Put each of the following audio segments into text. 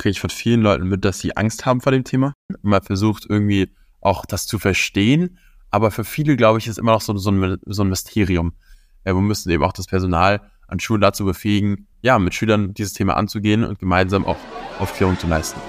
kriege ich von vielen Leuten mit, dass sie Angst haben vor dem Thema. Man versucht irgendwie auch das zu verstehen, aber für viele, glaube ich, ist immer noch so, so, ein, so ein Mysterium. Äh, wir müssen eben auch das Personal an Schulen dazu befähigen, ja, mit Schülern dieses Thema anzugehen und gemeinsam auch Aufklärung zu leisten.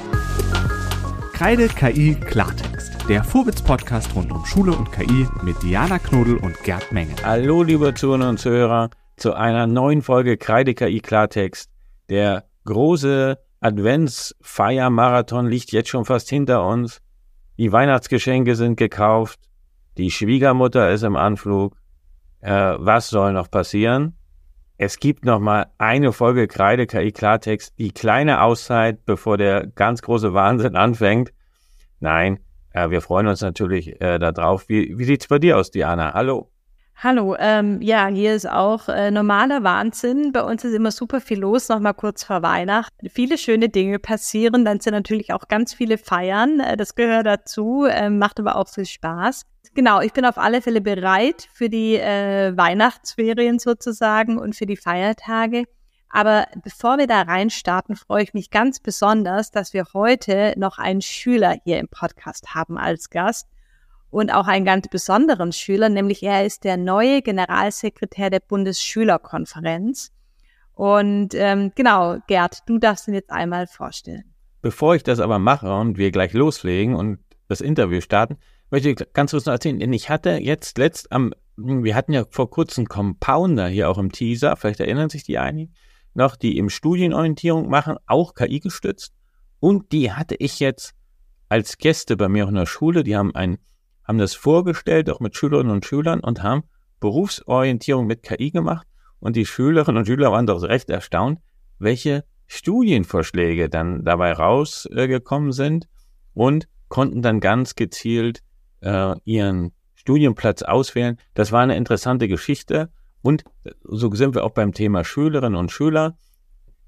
Kreide KI Klartext, der Vorwitz-Podcast rund um Schule und KI mit Diana Knodel und Gerd Menge. Hallo, liebe Zuhörer und Zuhörer, zu einer neuen Folge Kreide KI Klartext. Der große Adventsfeiermarathon liegt jetzt schon fast hinter uns. Die Weihnachtsgeschenke sind gekauft. Die Schwiegermutter ist im Anflug. Äh, was soll noch passieren? Es gibt noch mal eine Folge Kreide KI Klartext, die kleine Auszeit, bevor der ganz große Wahnsinn anfängt. Nein, äh, wir freuen uns natürlich äh, darauf. Wie, wie sieht's bei dir aus, Diana? Hallo. Hallo, ähm, ja, hier ist auch äh, normaler Wahnsinn. Bei uns ist immer super viel los, nochmal kurz vor Weihnachten. Viele schöne Dinge passieren, dann sind natürlich auch ganz viele Feiern. Äh, das gehört dazu, äh, macht aber auch viel Spaß. Genau, ich bin auf alle Fälle bereit für die äh, Weihnachtsferien sozusagen und für die Feiertage. Aber bevor wir da reinstarten, freue ich mich ganz besonders, dass wir heute noch einen Schüler hier im Podcast haben als Gast und auch einen ganz besonderen Schüler, nämlich er ist der neue Generalsekretär der Bundesschülerkonferenz. Und ähm, genau, Gerd, du darfst ihn jetzt einmal vorstellen. Bevor ich das aber mache und wir gleich loslegen und das Interview starten, möchte ich ganz kurz noch erzählen, denn ich hatte jetzt letzt am, wir hatten ja vor kurzem Compounder hier auch im Teaser, vielleicht erinnern sich die einigen noch, die im Studienorientierung machen, auch KI gestützt. Und die hatte ich jetzt als Gäste bei mir auch in der Schule, die haben ein haben das vorgestellt, auch mit Schülerinnen und Schülern und haben Berufsorientierung mit KI gemacht. Und die Schülerinnen und Schüler waren doch recht erstaunt, welche Studienvorschläge dann dabei rausgekommen sind und konnten dann ganz gezielt äh, ihren Studienplatz auswählen. Das war eine interessante Geschichte. Und so sind wir auch beim Thema Schülerinnen und Schüler.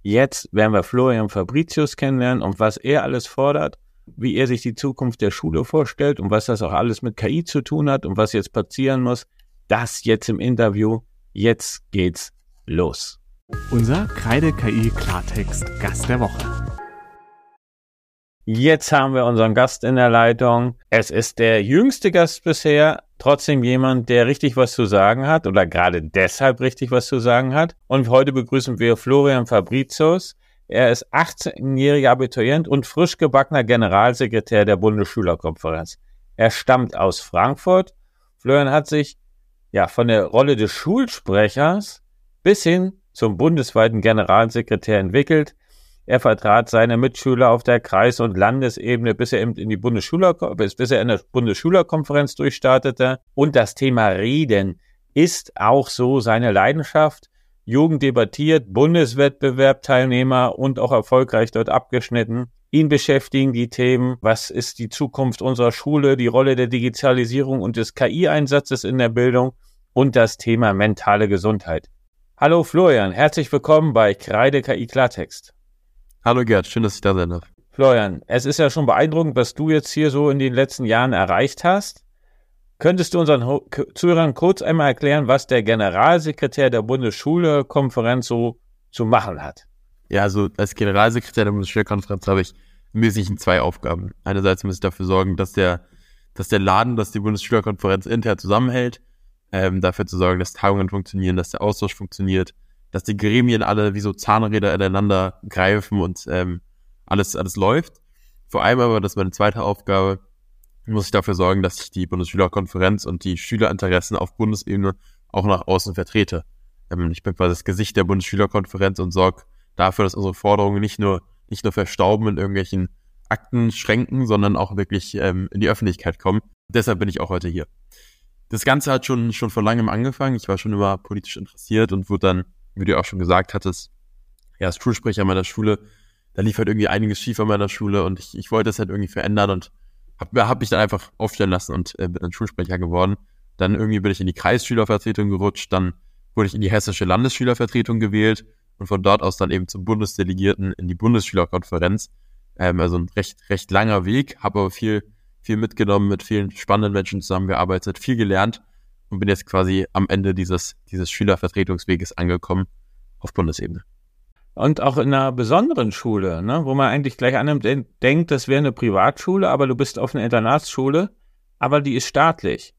Jetzt werden wir Florian Fabricius kennenlernen und was er alles fordert wie er sich die Zukunft der Schule vorstellt und was das auch alles mit KI zu tun hat und was jetzt passieren muss. Das jetzt im Interview. Jetzt geht's los. Unser Kreide KI Klartext Gast der Woche. Jetzt haben wir unseren Gast in der Leitung. Es ist der jüngste Gast bisher, trotzdem jemand, der richtig was zu sagen hat oder gerade deshalb richtig was zu sagen hat. Und heute begrüßen wir Florian Fabricius. Er ist 18-jähriger Abiturient und frisch gebackener Generalsekretär der Bundesschülerkonferenz. Er stammt aus Frankfurt. Florian hat sich ja von der Rolle des Schulsprechers bis hin zum bundesweiten Generalsekretär entwickelt. Er vertrat seine Mitschüler auf der Kreis- und Landesebene, bis er in die Bundesschüler, bis, bis er in der Bundesschülerkonferenz durchstartete. Und das Thema Reden ist auch so seine Leidenschaft. Jugend debattiert, Bundeswettbewerbteilnehmer und auch erfolgreich dort abgeschnitten. Ihn beschäftigen die Themen, was ist die Zukunft unserer Schule, die Rolle der Digitalisierung und des KI-Einsatzes in der Bildung und das Thema mentale Gesundheit. Hallo Florian, herzlich willkommen bei Kreide KI Klartext. Hallo Gerd, schön, dass ich da sein darf. Florian, es ist ja schon beeindruckend, was du jetzt hier so in den letzten Jahren erreicht hast. Könntest du unseren Zuhörern kurz einmal erklären, was der Generalsekretär der Bundesschulekonferenz so zu machen hat? Ja, also als Generalsekretär der Bundesschülerkonferenz habe ich im Wesentlichen zwei Aufgaben. Einerseits muss ich dafür sorgen, dass der, dass der Laden, dass die Bundesschülerkonferenz intern zusammenhält, ähm, dafür zu sorgen, dass Tagungen funktionieren, dass der Austausch funktioniert, dass die Gremien alle wie so Zahnräder ineinander greifen und ähm, alles, alles läuft. Vor allem aber, das ist meine zweite Aufgabe, muss ich dafür sorgen, dass ich die Bundesschülerkonferenz und die Schülerinteressen auf Bundesebene auch nach außen vertrete. Ähm, ich bin quasi das Gesicht der Bundesschülerkonferenz und sorge dafür, dass unsere Forderungen nicht nur, nicht nur verstauben in irgendwelchen Aktenschränken, sondern auch wirklich ähm, in die Öffentlichkeit kommen. Deshalb bin ich auch heute hier. Das Ganze hat schon, schon vor langem angefangen. Ich war schon immer politisch interessiert und wurde dann, wie du auch schon gesagt hattest, ja, als Schulsprecher meiner Schule, da lief halt irgendwie einiges schief an meiner Schule und ich, ich wollte es halt irgendwie verändern und habe hab mich dann einfach aufstellen lassen und äh, bin dann Schulsprecher geworden. Dann irgendwie bin ich in die Kreisschülervertretung gerutscht, dann wurde ich in die hessische Landesschülervertretung gewählt und von dort aus dann eben zum Bundesdelegierten in die Bundesschülerkonferenz. Ähm, also ein recht, recht langer Weg, habe aber viel, viel mitgenommen, mit vielen spannenden Menschen zusammengearbeitet, viel gelernt und bin jetzt quasi am Ende dieses, dieses Schülervertretungsweges angekommen auf Bundesebene. Und auch in einer besonderen Schule, ne, wo man eigentlich gleich annimmt, denkt, das wäre eine Privatschule, aber du bist auf einer Internatsschule, aber die ist staatlich.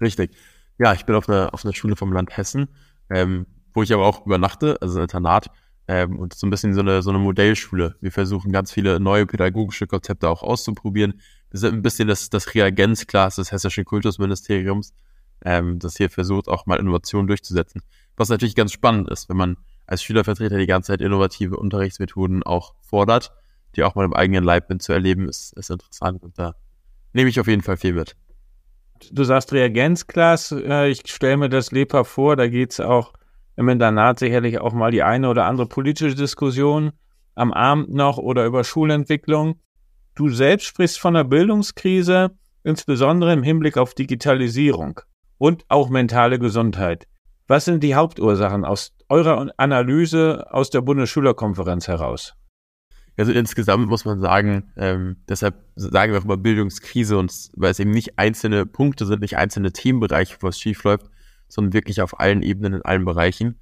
Richtig. Ja, ich bin auf einer, auf einer Schule vom Land Hessen, ähm, wo ich aber auch übernachte, also ein Internat, ähm, und so ein bisschen so eine, so eine Modellschule. Wir versuchen ganz viele neue pädagogische Konzepte auch auszuprobieren. Wir sind ein bisschen das, das Reagenzglas des Hessischen Kultusministeriums, ähm, das hier versucht, auch mal Innovationen durchzusetzen. Was natürlich ganz spannend ist, wenn man als Schülervertreter die ganze Zeit innovative Unterrichtsmethoden auch fordert, die auch mal im eigenen Leib mitzuerleben, ist, ist interessant und da nehme ich auf jeden Fall viel mit. Du sagst Reagenzglas, äh, ich stelle mir das lebhaft vor, da geht es auch im Internat sicherlich auch mal die eine oder andere politische Diskussion am Abend noch oder über Schulentwicklung. Du selbst sprichst von der Bildungskrise, insbesondere im Hinblick auf Digitalisierung und auch mentale Gesundheit. Was sind die Hauptursachen aus eurer Analyse aus der Bundesschülerkonferenz heraus? Also insgesamt muss man sagen, ähm, deshalb sagen wir auch immer Bildungskrise und weil es eben nicht einzelne Punkte sind, nicht einzelne Themenbereiche, wo es schief läuft, sondern wirklich auf allen Ebenen in allen Bereichen.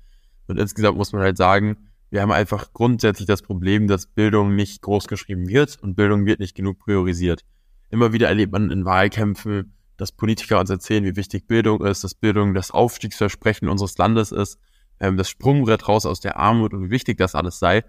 Und insgesamt muss man halt sagen, wir haben einfach grundsätzlich das Problem, dass Bildung nicht groß geschrieben wird und Bildung wird nicht genug priorisiert. Immer wieder erlebt man in Wahlkämpfen, dass Politiker uns erzählen, wie wichtig Bildung ist, dass Bildung das Aufstiegsversprechen unseres Landes ist, ähm, das Sprungbrett raus aus der Armut und wie wichtig das alles sei.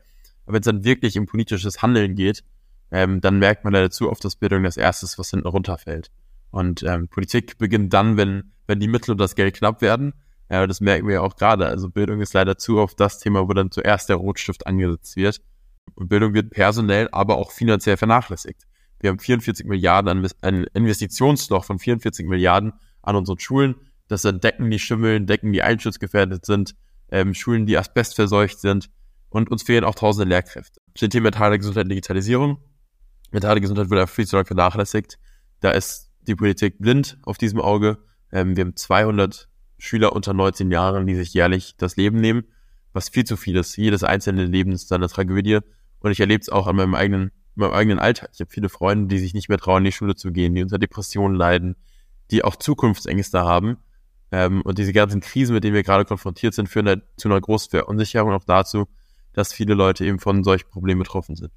Aber wenn es dann wirklich um politisches Handeln geht, ähm, dann merkt man leider zu oft, dass Bildung das Erste ist, was hinten runterfällt. Und ähm, Politik beginnt dann, wenn, wenn die Mittel und das Geld knapp werden. Ja, das merken wir ja auch gerade. Also Bildung ist leider zu oft das Thema, wo dann zuerst der Rotstift angesetzt wird. Und Bildung wird personell, aber auch finanziell vernachlässigt. Wir haben 44 Milliarden an ein Investitionsloch von 44 Milliarden an unseren Schulen. Das sind Decken, die schimmeln, Decken, die einschutzgefährdet sind, ähm, Schulen, die asbestverseucht sind. Und uns fehlen auch tausende Lehrkräfte. Zu dem Thema mentale Gesundheit und Digitalisierung. Mentale Gesundheit wird viel zu lange vernachlässigt. Da ist die Politik blind auf diesem Auge. Ähm, wir haben 200 Schüler unter 19 Jahren, die sich jährlich das Leben nehmen, was viel zu viel ist. Jedes einzelne Leben ist eine Tragödie. Und ich erlebe es auch an meinem eigenen, meinem eigenen Alltag. Ich habe viele Freunde, die sich nicht mehr trauen, in die Schule zu gehen, die unter Depressionen leiden, die auch Zukunftsängste haben. Ähm, und diese ganzen Krisen, mit denen wir gerade konfrontiert sind, führen halt zu einer großen Verunsicherung und auch dazu, dass viele Leute eben von solchen Problemen betroffen sind.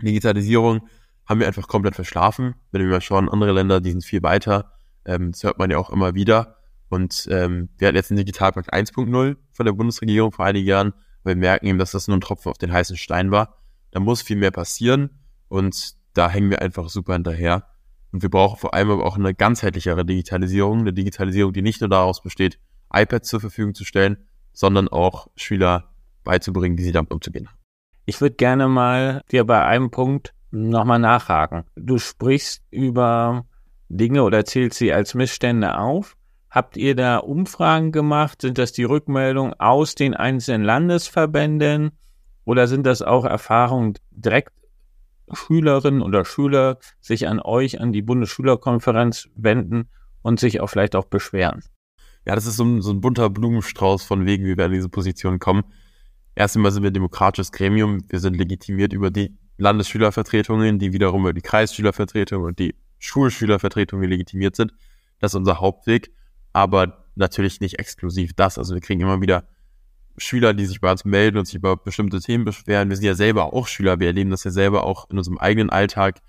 Digitalisierung haben wir einfach komplett verschlafen. Wenn wir mal schauen, andere Länder, die sind viel weiter. Ähm, das hört man ja auch immer wieder. Und ähm, wir hatten jetzt den Digitalpakt 1.0 von der Bundesregierung vor einigen Jahren. Wir merken eben, dass das nur ein Tropfen auf den heißen Stein war. Da muss viel mehr passieren und da hängen wir einfach super hinterher. Und wir brauchen vor allem aber auch eine ganzheitlichere Digitalisierung, eine Digitalisierung, die nicht nur daraus besteht, iPads zur Verfügung zu stellen, sondern auch Schüler beizubringen, wie sie damit umzugehen haben. Ich würde gerne mal dir bei einem Punkt nochmal nachhaken. Du sprichst über Dinge oder zählst sie als Missstände auf. Habt ihr da Umfragen gemacht? Sind das die Rückmeldungen aus den einzelnen Landesverbänden oder sind das auch Erfahrungen direkt Schülerinnen oder Schüler sich an euch, an die Bundesschülerkonferenz wenden und sich auch vielleicht auch beschweren? Ja, das ist so ein, so ein bunter Blumenstrauß von Wegen, wie wir in diese Position kommen. Erst einmal sind wir demokratisches Gremium. Wir sind legitimiert über die Landesschülervertretungen, die wiederum über die Kreisschülervertretung und die Schulschülervertretungen legitimiert sind. Das ist unser Hauptweg, aber natürlich nicht exklusiv das. Also wir kriegen immer wieder Schüler, die sich bei uns melden und sich über bestimmte Themen beschweren. Wir sind ja selber auch Schüler, wir erleben das ja selber auch in unserem eigenen Alltag.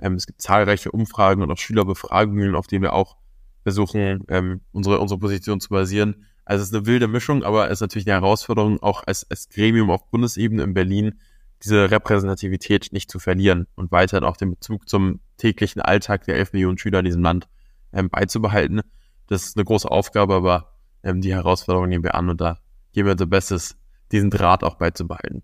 Ähm, es gibt zahlreiche Umfragen und auch Schülerbefragungen, auf denen wir auch versuchen, ähm, unsere, unsere Position zu basieren. Also es ist eine wilde Mischung, aber es ist natürlich eine Herausforderung, auch als, als Gremium auf Bundesebene in Berlin diese Repräsentativität nicht zu verlieren und weiterhin auch den Bezug zum täglichen Alltag der 11 Millionen Schüler in diesem Land ähm, beizubehalten. Das ist eine große Aufgabe, aber ähm, die Herausforderung nehmen wir an und da geben wir unser Bestes, diesen Draht auch beizubehalten.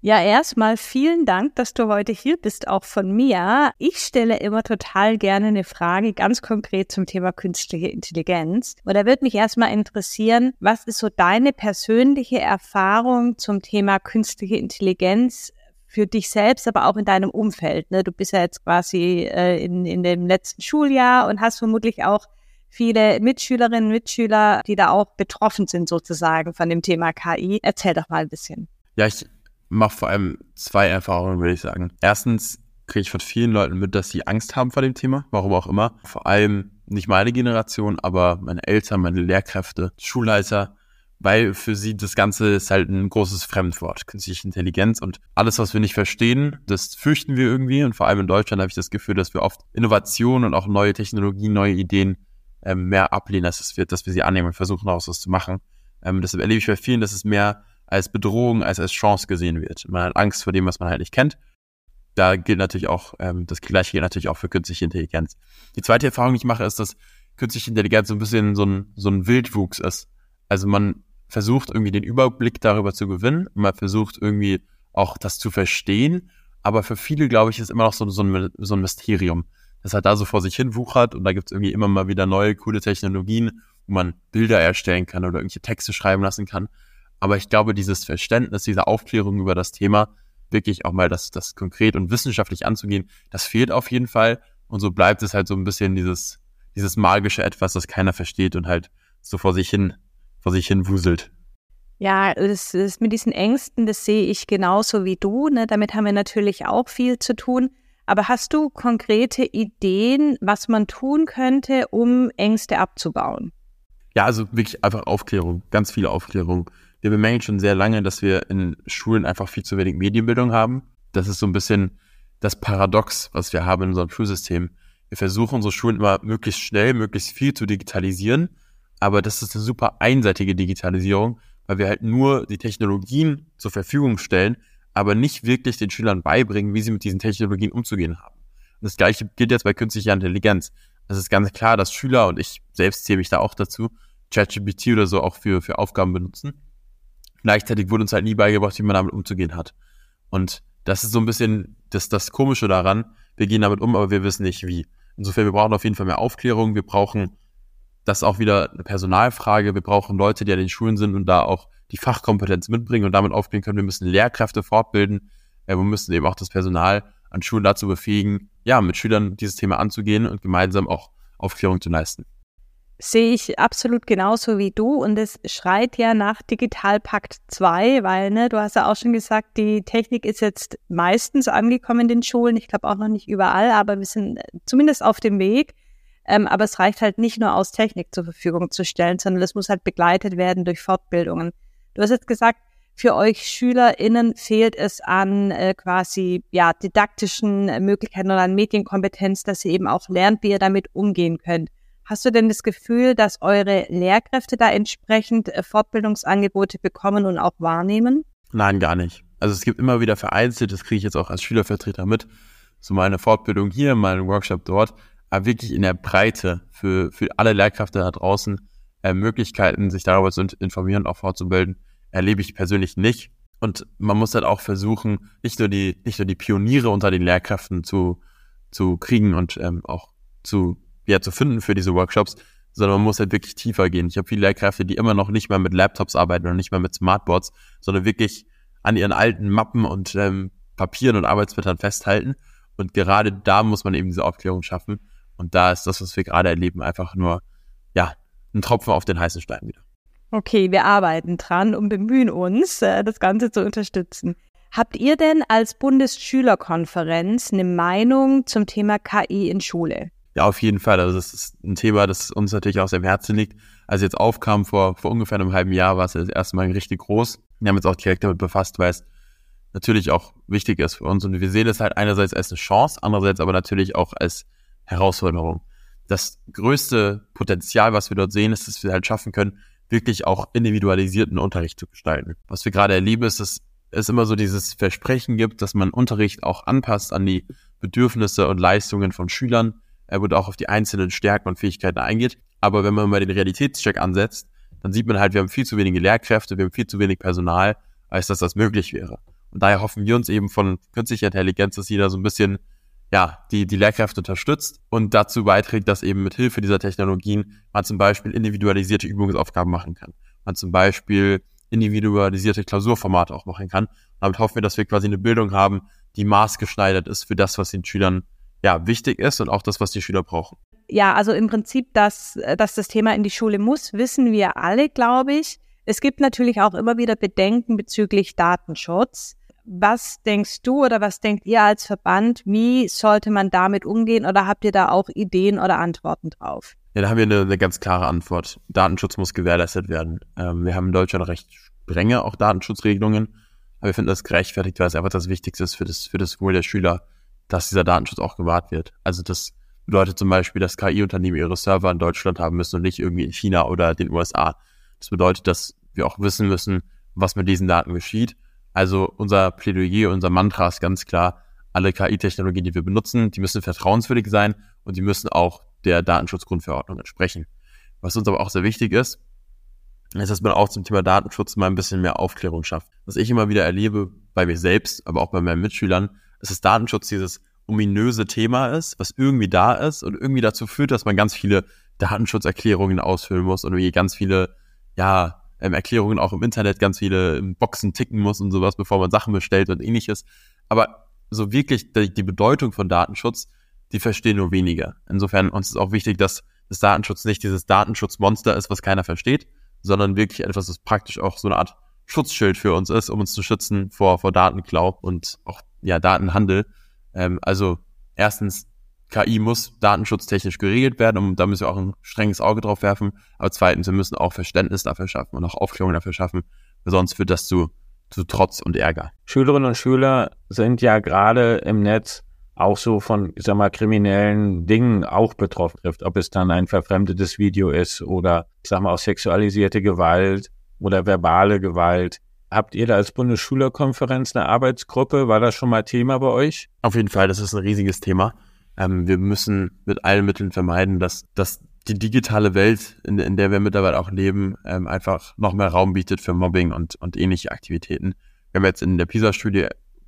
Ja, erstmal vielen Dank, dass du heute hier bist, auch von mir. Ich stelle immer total gerne eine Frage ganz konkret zum Thema künstliche Intelligenz. Und da würde mich erstmal interessieren, was ist so deine persönliche Erfahrung zum Thema künstliche Intelligenz für dich selbst, aber auch in deinem Umfeld? Ne? Du bist ja jetzt quasi äh, in, in dem letzten Schuljahr und hast vermutlich auch viele Mitschülerinnen und Mitschüler, die da auch betroffen sind sozusagen von dem Thema KI. Erzähl doch mal ein bisschen. Ja, ich mache vor allem zwei Erfahrungen, würde ich sagen. Erstens kriege ich von vielen Leuten mit, dass sie Angst haben vor dem Thema, warum auch immer. Vor allem nicht meine Generation, aber meine Eltern, meine Lehrkräfte, Schulleiter, weil für sie das Ganze ist halt ein großes Fremdwort, künstliche Intelligenz und alles, was wir nicht verstehen, das fürchten wir irgendwie und vor allem in Deutschland habe ich das Gefühl, dass wir oft Innovationen und auch neue Technologien, neue Ideen ähm, mehr ablehnen, als es wird, dass wir sie annehmen und versuchen daraus was zu machen. Ähm, deshalb erlebe ich bei vielen, dass es mehr als Bedrohung als als Chance gesehen wird. Man hat Angst vor dem, was man halt nicht kennt. Da gilt natürlich auch, ähm, das gleiche gilt natürlich auch für künstliche Intelligenz. Die zweite Erfahrung, die ich mache, ist, dass künstliche Intelligenz so ein bisschen so ein, so ein Wildwuchs ist. Also man versucht irgendwie den Überblick darüber zu gewinnen. Man versucht irgendwie auch das zu verstehen. Aber für viele, glaube ich, ist immer noch so, so, ein, so ein Mysterium, das halt da so vor sich hin wuchert und da gibt es irgendwie immer mal wieder neue, coole Technologien, wo man Bilder erstellen kann oder irgendwelche Texte schreiben lassen kann. Aber ich glaube, dieses Verständnis, diese Aufklärung über das Thema, wirklich auch mal das, das konkret und wissenschaftlich anzugehen, das fehlt auf jeden Fall. Und so bleibt es halt so ein bisschen dieses, dieses magische Etwas, das keiner versteht und halt so vor sich hin vor sich hin wuselt. Ja, das, das mit diesen Ängsten, das sehe ich genauso wie du. Ne? Damit haben wir natürlich auch viel zu tun. Aber hast du konkrete Ideen, was man tun könnte, um Ängste abzubauen? Ja, also wirklich einfach Aufklärung, ganz viel Aufklärung. Wir bemängeln schon sehr lange, dass wir in Schulen einfach viel zu wenig Medienbildung haben. Das ist so ein bisschen das Paradox, was wir haben in unserem Schulsystem. Wir versuchen unsere Schulen immer möglichst schnell, möglichst viel zu digitalisieren aber das ist eine super einseitige Digitalisierung, weil wir halt nur die Technologien zur Verfügung stellen, aber nicht wirklich den Schülern beibringen, wie sie mit diesen Technologien umzugehen haben. Und das gleiche gilt jetzt bei künstlicher Intelligenz. Es ist ganz klar, dass Schüler, und ich selbst zähle mich da auch dazu, ChatGPT oder so auch für, für Aufgaben benutzen. Gleichzeitig wurde uns halt nie beigebracht, wie man damit umzugehen hat. Und das ist so ein bisschen das, das Komische daran. Wir gehen damit um, aber wir wissen nicht wie. Insofern, wir brauchen auf jeden Fall mehr Aufklärung. Wir brauchen das auch wieder eine Personalfrage. Wir brauchen Leute, die an den Schulen sind und da auch die Fachkompetenz mitbringen und damit aufgehen können. Wir müssen Lehrkräfte fortbilden. wir müssen eben auch das Personal an Schulen dazu befähigen, ja, mit Schülern dieses Thema anzugehen und gemeinsam auch Aufklärung zu leisten. Sehe ich absolut genauso wie du und es schreit ja nach Digitalpakt 2, weil ne, du hast ja auch schon gesagt, die Technik ist jetzt meistens angekommen in den Schulen. Ich glaube auch noch nicht überall, aber wir sind zumindest auf dem Weg. Ähm, aber es reicht halt nicht nur aus, Technik zur Verfügung zu stellen, sondern es muss halt begleitet werden durch Fortbildungen. Du hast jetzt gesagt, für euch SchülerInnen fehlt es an äh, quasi ja didaktischen Möglichkeiten oder an Medienkompetenz, dass ihr eben auch lernt, wie ihr damit umgehen könnt. Hast du denn das Gefühl, dass eure Lehrkräfte da entsprechend äh, Fortbildungsangebote bekommen und auch wahrnehmen? Nein, gar nicht. Also es gibt immer wieder vereinzelt, das kriege ich jetzt auch als Schülervertreter mit, so meine Fortbildung hier, meinen Workshop dort, aber wirklich in der Breite für, für alle Lehrkräfte da draußen äh, Möglichkeiten, sich darüber zu informieren und auch fortzubilden, erlebe ich persönlich nicht. Und man muss halt auch versuchen, nicht nur die, nicht nur die Pioniere unter den Lehrkräften zu, zu kriegen und ähm, auch zu, ja, zu finden für diese Workshops, sondern man muss halt wirklich tiefer gehen. Ich habe viele Lehrkräfte, die immer noch nicht mal mit Laptops arbeiten und nicht mal mit Smartboards, sondern wirklich an ihren alten Mappen und ähm, Papieren und Arbeitsblättern festhalten. Und gerade da muss man eben diese Aufklärung schaffen. Und da ist das, was wir gerade erleben, einfach nur, ja, ein Tropfen auf den heißen Stein wieder. Okay, wir arbeiten dran und bemühen uns, äh, das Ganze zu unterstützen. Habt ihr denn als Bundesschülerkonferenz eine Meinung zum Thema KI in Schule? Ja, auf jeden Fall. Also das ist ein Thema, das uns natürlich auch sehr am Herzen liegt. Als es jetzt aufkam vor, vor ungefähr einem halben Jahr, war es das erste Mal richtig groß. Wir haben uns auch direkt damit befasst, weil es natürlich auch wichtig ist für uns. Und wir sehen es halt einerseits als eine Chance, andererseits aber natürlich auch als Herausforderung. Das größte Potenzial, was wir dort sehen, ist, dass wir halt schaffen können, wirklich auch individualisierten Unterricht zu gestalten. Was wir gerade erleben, ist, dass es immer so dieses Versprechen gibt, dass man Unterricht auch anpasst an die Bedürfnisse und Leistungen von Schülern er wird auch auf die einzelnen Stärken und Fähigkeiten eingeht. Aber wenn man mal den Realitätscheck ansetzt, dann sieht man halt, wir haben viel zu wenige Lehrkräfte, wir haben viel zu wenig Personal, als dass das möglich wäre. Und daher hoffen wir uns eben von künstlicher Intelligenz, dass jeder so ein bisschen ja, die, die Lehrkräfte unterstützt und dazu beiträgt, dass eben mit Hilfe dieser Technologien man zum Beispiel individualisierte Übungsaufgaben machen kann. Man zum Beispiel individualisierte Klausurformate auch machen kann. damit hoffen wir, dass wir quasi eine Bildung haben, die maßgeschneidert ist für das, was den Schülern ja wichtig ist und auch das, was die Schüler brauchen. Ja, also im Prinzip, dass, dass das Thema in die Schule muss, wissen wir alle, glaube ich. Es gibt natürlich auch immer wieder Bedenken bezüglich Datenschutz Was denkst du oder was denkt ihr als Verband? Wie sollte man damit umgehen oder habt ihr da auch Ideen oder Antworten drauf? Ja, da haben wir eine, eine ganz klare Antwort. Datenschutz muss gewährleistet werden. Ähm, wir haben in Deutschland recht strenge auch Datenschutzregelungen, aber wir finden das gerechtfertigt, weil es einfach das Wichtigste ist für das, für das Wohl der Schüler, dass dieser Datenschutz auch gewahrt wird. Also das bedeutet zum Beispiel, dass KI-Unternehmen ihre Server in Deutschland haben müssen und nicht irgendwie in China oder den USA. Das bedeutet, dass wir auch wissen müssen, was mit diesen Daten geschieht. Also unser Plädoyer, unser Mantra ist ganz klar, alle KI-Technologien, die wir benutzen, die müssen vertrauenswürdig sein und die müssen auch der Datenschutzgrundverordnung entsprechen. Was uns aber auch sehr wichtig ist, ist, dass man auch zum Thema Datenschutz mal ein bisschen mehr Aufklärung schafft. Was ich immer wieder erlebe bei mir selbst, aber auch bei meinen Mitschülern, ist, dass Datenschutz dieses ominöse Thema ist, was irgendwie da ist und irgendwie dazu führt, dass man ganz viele Datenschutzerklärungen ausfüllen muss und irgendwie ganz viele, ja, ähm, Erklärungen auch im Internet, ganz viele Boxen ticken muss und sowas, bevor man Sachen bestellt und ähnliches. Aber so wirklich die, die Bedeutung von Datenschutz, die verstehen nur weniger. Insofern uns ist auch wichtig, dass das Datenschutz nicht dieses Datenschutzmonster ist, was keiner versteht, sondern wirklich etwas, was praktisch auch so eine Art Schutzschild für uns ist, um uns zu schützen vor, vor Datenklau und auch ja, Datenhandel. Ähm, also erstens, KI muss datenschutztechnisch geregelt werden und da müssen wir auch ein strenges Auge drauf werfen. Aber zweitens, wir müssen auch Verständnis dafür schaffen und auch Aufklärung dafür schaffen, weil sonst führt das zu, zu Trotz und Ärger. Schülerinnen und Schüler sind ja gerade im Netz auch so von, ich sag mal, kriminellen Dingen auch betroffen trifft. Ob es dann ein verfremdetes Video ist oder, ich sag mal, auch sexualisierte Gewalt oder verbale Gewalt. Habt ihr da als Bundesschülerkonferenz eine Arbeitsgruppe? War das schon mal Thema bei euch? Auf jeden Fall, das ist ein riesiges Thema. Ähm, wir müssen mit allen Mitteln vermeiden, dass, dass die digitale Welt, in, in der wir mittlerweile auch leben, ähm, einfach noch mehr Raum bietet für Mobbing und, und ähnliche Aktivitäten. Wir haben jetzt in der PISA-Studie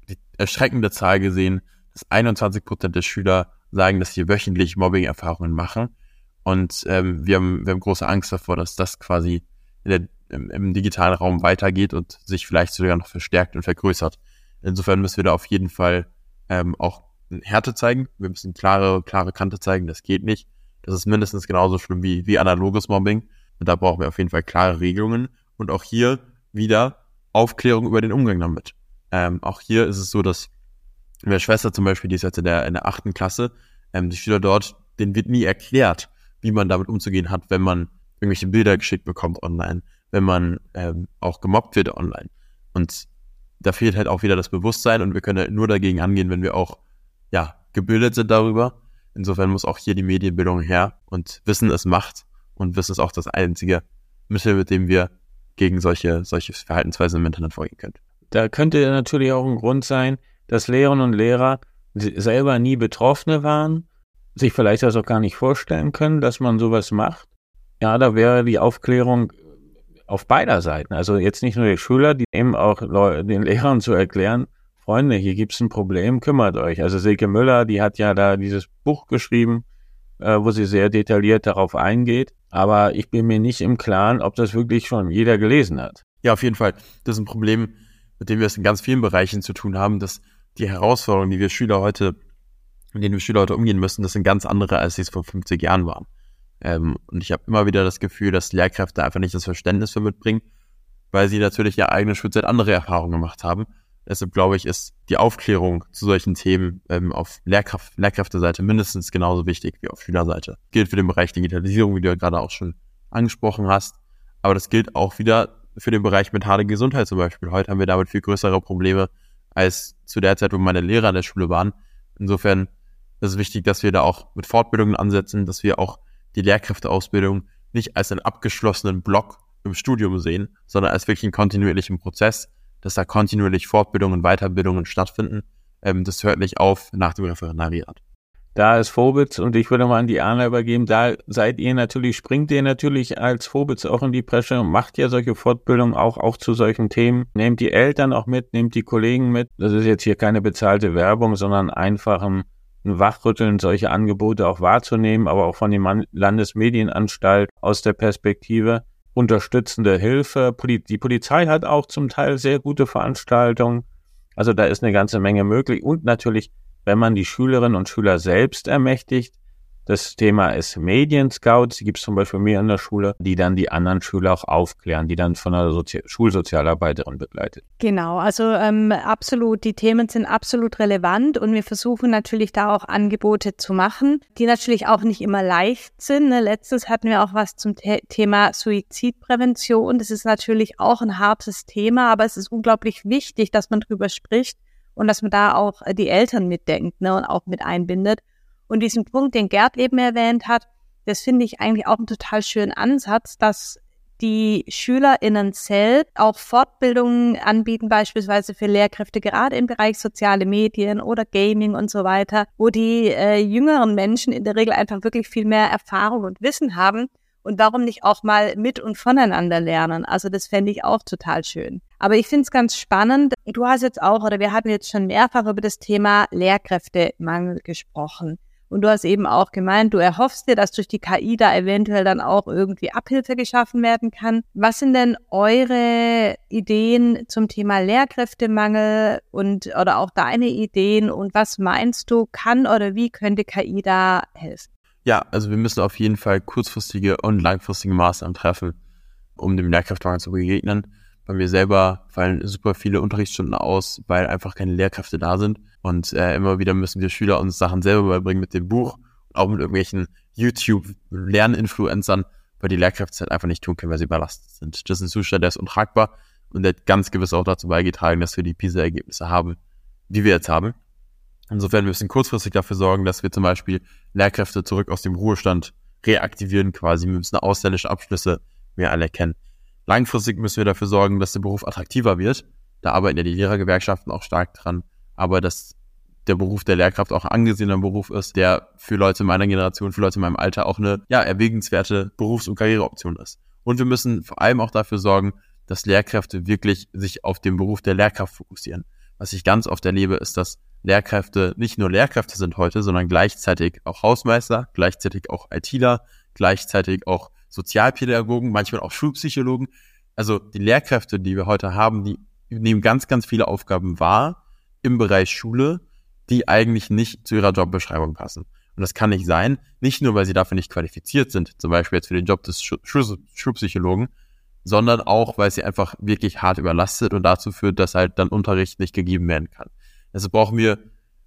die erschreckende Zahl gesehen, dass 21 Prozent der Schüler sagen, dass sie wöchentlich Mobbing-Erfahrungen machen. Und ähm, wir, haben, wir haben große Angst davor, dass das quasi der, im, im digitalen Raum weitergeht und sich vielleicht sogar noch verstärkt und vergrößert. Insofern müssen wir da auf jeden Fall ähm, auch Härte zeigen. Wir müssen klare, klare Kante zeigen. Das geht nicht. Das ist mindestens genauso schlimm wie, wie analoges Mobbing. Und da brauchen wir auf jeden Fall klare Regelungen. Und auch hier wieder Aufklärung über den Umgang damit. Ähm, auch hier ist es so, dass meine Schwester zum Beispiel, die ist jetzt in der, in der achten Klasse, ähm, die Schüler dort, denen wird nie erklärt, wie man damit umzugehen hat, wenn man irgendwelche Bilder geschickt bekommt online, wenn man ähm, auch gemobbt wird online. Und da fehlt halt auch wieder das Bewusstsein und wir können halt nur dagegen angehen, wenn wir auch ja gebildet sind darüber. Insofern muss auch hier die Medienbildung her und Wissen es macht und Wissen ist auch das einzige Mittel, mit dem wir gegen solche, solche Verhaltensweisen im Internet vorgehen können. Da könnte natürlich auch ein Grund sein, dass Lehrerinnen und Lehrer selber nie Betroffene waren, sich vielleicht das auch gar nicht vorstellen können, dass man sowas macht. Ja, da wäre die Aufklärung auf beider Seiten. Also jetzt nicht nur die Schüler, die eben auch den Lehrern zu erklären, Freunde, hier gibt's ein Problem, kümmert euch. Also Silke Müller, die hat ja da dieses Buch geschrieben, äh, wo sie sehr detailliert darauf eingeht. Aber ich bin mir nicht im Klaren, ob das wirklich schon jeder gelesen hat. Ja, auf jeden Fall. Das ist ein Problem, mit dem wir es in ganz vielen Bereichen zu tun haben, dass die Herausforderungen, die wir Schüler heute, mit denen wir Schüler heute umgehen müssen, das sind ganz andere, als sie es vor 50 Jahren waren. Ähm, und ich habe immer wieder das Gefühl, dass Lehrkräfte einfach nicht das Verständnis für mitbringen, weil sie natürlich ja eigene Schulzeit andere Erfahrungen gemacht haben. Deshalb glaube ich, ist die Aufklärung zu solchen Themen ähm, auf Lehrkraft, Lehrkräfteseite mindestens genauso wichtig wie auf Schülerseite. Gilt für den Bereich Digitalisierung, wie du ja gerade auch schon angesprochen hast. Aber das gilt auch wieder für den Bereich mentale Gesundheit zum Beispiel. Heute haben wir damit viel größere Probleme als zu der Zeit, wo meine Lehrer in der Schule waren. Insofern ist es wichtig, dass wir da auch mit Fortbildungen ansetzen, dass wir auch die Lehrkräfteausbildung nicht als einen abgeschlossenen Block im Studium sehen, sondern als wirklich einen kontinuierlichen Prozess, dass da kontinuierlich Fortbildungen Weiterbildungen stattfinden. Ähm, das hört nicht auf nach dem Referendariat. Da ist Vobitz und ich würde mal an die Anna übergeben, da seid ihr natürlich, springt ihr natürlich als Vobitz auch in die Presche und macht ja solche Fortbildungen auch, auch zu solchen Themen. Nehmt die Eltern auch mit, nehmt die Kollegen mit. Das ist jetzt hier keine bezahlte Werbung, sondern einfach ein, Wachrütteln, solche Angebote auch wahrzunehmen, aber auch von der Landesmedienanstalt aus der Perspektive unterstützende Hilfe. Die Polizei hat auch zum Teil sehr gute Veranstaltungen. Also da ist eine ganze Menge möglich und natürlich wenn man die Schülerinnen und Schüler selbst ermächtigt, Das Thema ist Medien-Scouts, die gibt es zum Beispiel mir in der Schule, die dann die anderen Schüler auch aufklären, die dann von einer Sozi Schulsozialarbeiterin begleitet. Genau, also ähm, absolut, die Themen sind absolut relevant und wir versuchen natürlich da auch Angebote zu machen, die natürlich auch nicht immer leicht sind. Ne? Letztens hatten wir auch was zum The Thema Suizidprävention. Das ist natürlich auch ein hartes Thema, aber es ist unglaublich wichtig, dass man drüber spricht und dass man da auch die Eltern mitdenkt ne, und auch mit einbindet. Und diesen Punkt, den Gerd eben erwähnt hat, das finde ich eigentlich auch einen total schönen Ansatz, dass die SchülerInnen selbst auch Fortbildungen anbieten, beispielsweise für Lehrkräfte, gerade im Bereich soziale Medien oder Gaming und so weiter, wo die äh, jüngeren Menschen in der Regel einfach wirklich viel mehr Erfahrung und Wissen haben. Und warum nicht auch mal mit und voneinander lernen? Also das fände ich auch total schön. Aber ich finde es ganz spannend. Du hast jetzt auch, oder wir hatten jetzt schon mehrfach über das Thema Lehrkräftemangel gesprochen. Und du hast eben auch gemeint, du erhoffst dir, dass durch die KI da eventuell dann auch irgendwie Abhilfe geschaffen werden kann. Was sind denn eure Ideen zum Thema Lehrkräftemangel und oder auch deine Ideen und was meinst du, kann oder wie könnte KI da helfen? Ja, also wir müssen auf jeden Fall kurzfristige und langfristige Maßnahmen treffen, um dem Lehrkräftemangel zu begegnen. Bei mir selber fallen super viele Unterrichtsstunden aus, weil einfach keine Lehrkräfte da sind. Und äh, immer wieder müssen wir Schüler uns Sachen selber beibringen mit dem Buch und auch mit irgendwelchen YouTube-Lerninfluencern, weil die Lehrkräfte es halt einfach nicht tun können, weil sie überlastet sind. Das ist ein Zustand, der ist untragbar und der hat ganz gewiss auch dazu beigetragen, dass wir die PISA-Ergebnisse haben, die wir jetzt haben. Insofern müssen wir kurzfristig dafür sorgen, dass wir zum Beispiel Lehrkräfte zurück aus dem Ruhestand reaktivieren quasi. Wir müssen ausländische Abschlüsse mehr anerkennen. Langfristig müssen wir dafür sorgen, dass der Beruf attraktiver wird. Da arbeiten ja die Lehrergewerkschaften auch stark dran. Aber dass der Beruf der Lehrkraft auch ein angesehener Beruf ist, der für Leute meiner Generation, für Leute in meinem Alter auch eine ja, erwägenswerte Berufs- und Karriereoption ist. Und wir müssen vor allem auch dafür sorgen, dass Lehrkräfte wirklich sich auf den Beruf der Lehrkraft fokussieren. Was ich ganz oft erlebe, ist, dass Lehrkräfte nicht nur Lehrkräfte sind heute, sondern gleichzeitig auch Hausmeister, gleichzeitig auch ITler, gleichzeitig auch Sozialpädagogen, manchmal auch Schulpsychologen. Also die Lehrkräfte, die wir heute haben, die nehmen ganz, ganz viele Aufgaben wahr im Bereich Schule, die eigentlich nicht zu ihrer Jobbeschreibung passen. Und das kann nicht sein, nicht nur, weil sie dafür nicht qualifiziert sind, zum Beispiel jetzt für den Job des Schulpsychologen, sondern auch, weil sie einfach wirklich hart überlastet und dazu führt, dass halt dann Unterricht nicht gegeben werden kann. Also brauchen wir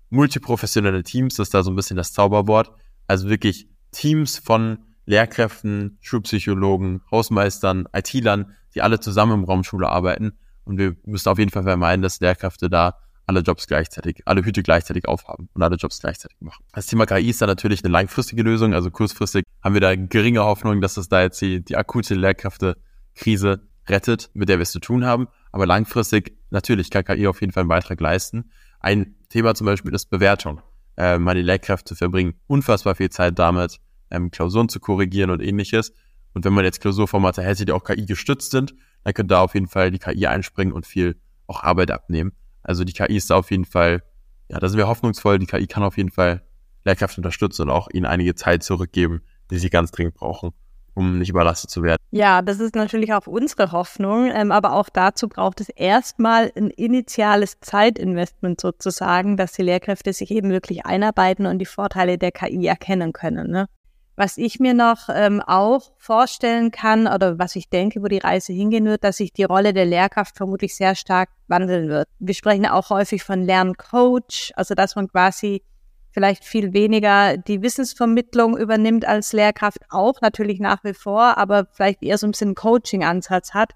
multiprofessionelle Teams, das ist da so ein bisschen das Zauberwort. Also wirklich Teams von Lehrkräften, Schulpsychologen, Hausmeistern, IT-Lern, die alle zusammen im Raum Schule arbeiten. Und wir müssen auf jeden Fall vermeiden, dass Lehrkräfte da alle Jobs gleichzeitig, alle Hüte gleichzeitig aufhaben und alle Jobs gleichzeitig machen. Das Thema KI ist da natürlich eine langfristige Lösung. Also kurzfristig haben wir da geringe Hoffnung, dass es da jetzt die, die akute Lehrkräftekrise rettet, mit der wir es zu tun haben. Aber langfristig natürlich kann KI auf jeden Fall einen Beitrag leisten. Ein Thema zum Beispiel ist Bewertung. Äh, meine Lehrkräfte verbringen unfassbar viel Zeit damit, ähm, Klausuren zu korrigieren und ähnliches. Und wenn man jetzt Klausurformate hätte, die auch KI gestützt sind, dann könnte da auf jeden Fall die KI einspringen und viel auch Arbeit abnehmen. Also die KI ist da auf jeden Fall, ja, da sind wir hoffnungsvoll. Die KI kann auf jeden Fall Lehrkräfte unterstützen und auch ihnen einige Zeit zurückgeben, die sie ganz dringend brauchen, um nicht überlastet zu werden. Ja, das ist natürlich auch unsere Hoffnung, ähm, aber auch dazu braucht es erstmal ein initiales Zeitinvestment sozusagen, dass die Lehrkräfte sich eben wirklich einarbeiten und die Vorteile der KI erkennen können. Ne? Was ich mir noch ähm, auch vorstellen kann oder was ich denke, wo die Reise hingehen wird, dass sich die Rolle der Lehrkraft vermutlich sehr stark wandeln wird. Wir sprechen auch häufig von Lerncoach, also dass man quasi vielleicht viel weniger die Wissensvermittlung übernimmt als Lehrkraft, auch natürlich nach wie vor, aber vielleicht eher so ein bisschen Coaching-Ansatz hat.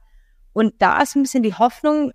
Und da ist ein bisschen die Hoffnung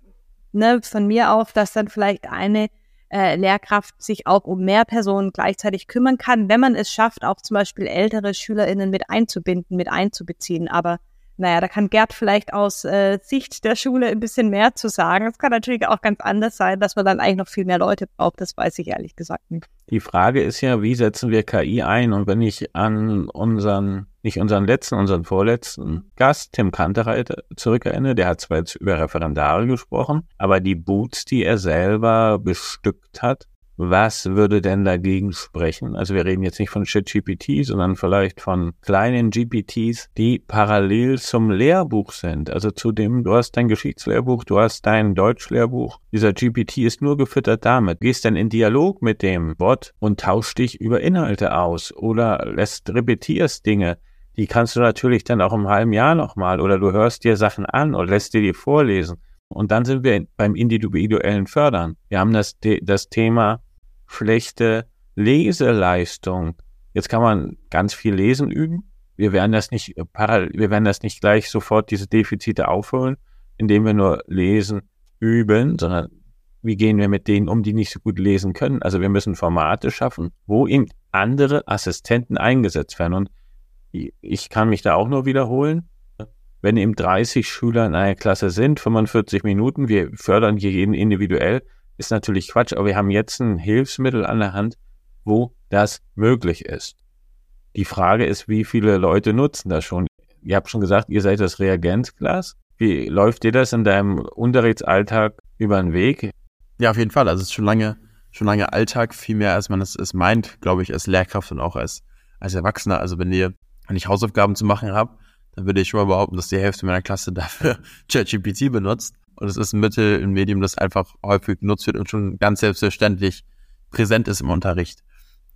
ne, von mir auch, dass dann vielleicht eine äh, Lehrkraft sich auch um mehr Personen gleichzeitig kümmern kann, wenn man es schafft, auch zum Beispiel ältere SchülerInnen mit einzubinden, mit einzubeziehen. Aber naja, da kann Gerd vielleicht aus äh, Sicht der Schule ein bisschen mehr zu sagen. Es kann natürlich auch ganz anders sein, dass man dann eigentlich noch viel mehr Leute braucht. Das weiß ich ehrlich gesagt nicht. Die Frage ist ja, wie setzen wir KI ein? Und wenn ich an unseren, nicht unseren letzten, unseren vorletzten Gast, Tim Kantereit, zurückerinnere, der hat zwar jetzt über Referendare gesprochen, aber die Boots, die er selber bestückt hat, was würde denn dagegen sprechen? Also wir reden jetzt nicht von ChatGPT, sondern vielleicht von kleinen GPTs, die parallel zum Lehrbuch sind. Also zu dem, du hast dein Geschichtslehrbuch, du hast dein Deutschlehrbuch. Dieser GPT ist nur gefüttert damit. Gehst dann in Dialog mit dem Bot und tauschst dich über Inhalte aus oder lässt, repetierst Dinge. Die kannst du natürlich dann auch im halben Jahr nochmal oder du hörst dir Sachen an oder lässt dir die vorlesen. Und dann sind wir beim individuellen Fördern. Wir haben das, das Thema schlechte Leseleistung. Jetzt kann man ganz viel lesen üben. Wir werden das nicht wir werden das nicht gleich sofort diese Defizite aufholen, indem wir nur lesen üben, sondern wie gehen wir mit denen um, die nicht so gut lesen können? Also wir müssen Formate schaffen, wo eben andere Assistenten eingesetzt werden. Und ich kann mich da auch nur wiederholen wenn eben 30 Schüler in einer Klasse sind, 45 Minuten, wir fördern hier jeden individuell, ist natürlich Quatsch, aber wir haben jetzt ein Hilfsmittel an der Hand, wo das möglich ist. Die Frage ist, wie viele Leute nutzen das schon? Ihr habt schon gesagt, ihr seid das Reagenzglas. Wie läuft dir das in deinem Unterrichtsalltag über den Weg? Ja, auf jeden Fall. Also es ist schon lange, schon lange Alltag, viel mehr als man es, es meint, glaube ich, als Lehrkraft und auch als, als Erwachsener. Also wenn ihr, wenn ich Hausaufgaben zu machen habe, dann würde ich schon mal behaupten, dass die Hälfte meiner Klasse dafür ChatGPT benutzt. Und es ist ein Mittel, ein Medium, das einfach häufig genutzt wird und schon ganz selbstverständlich präsent ist im Unterricht.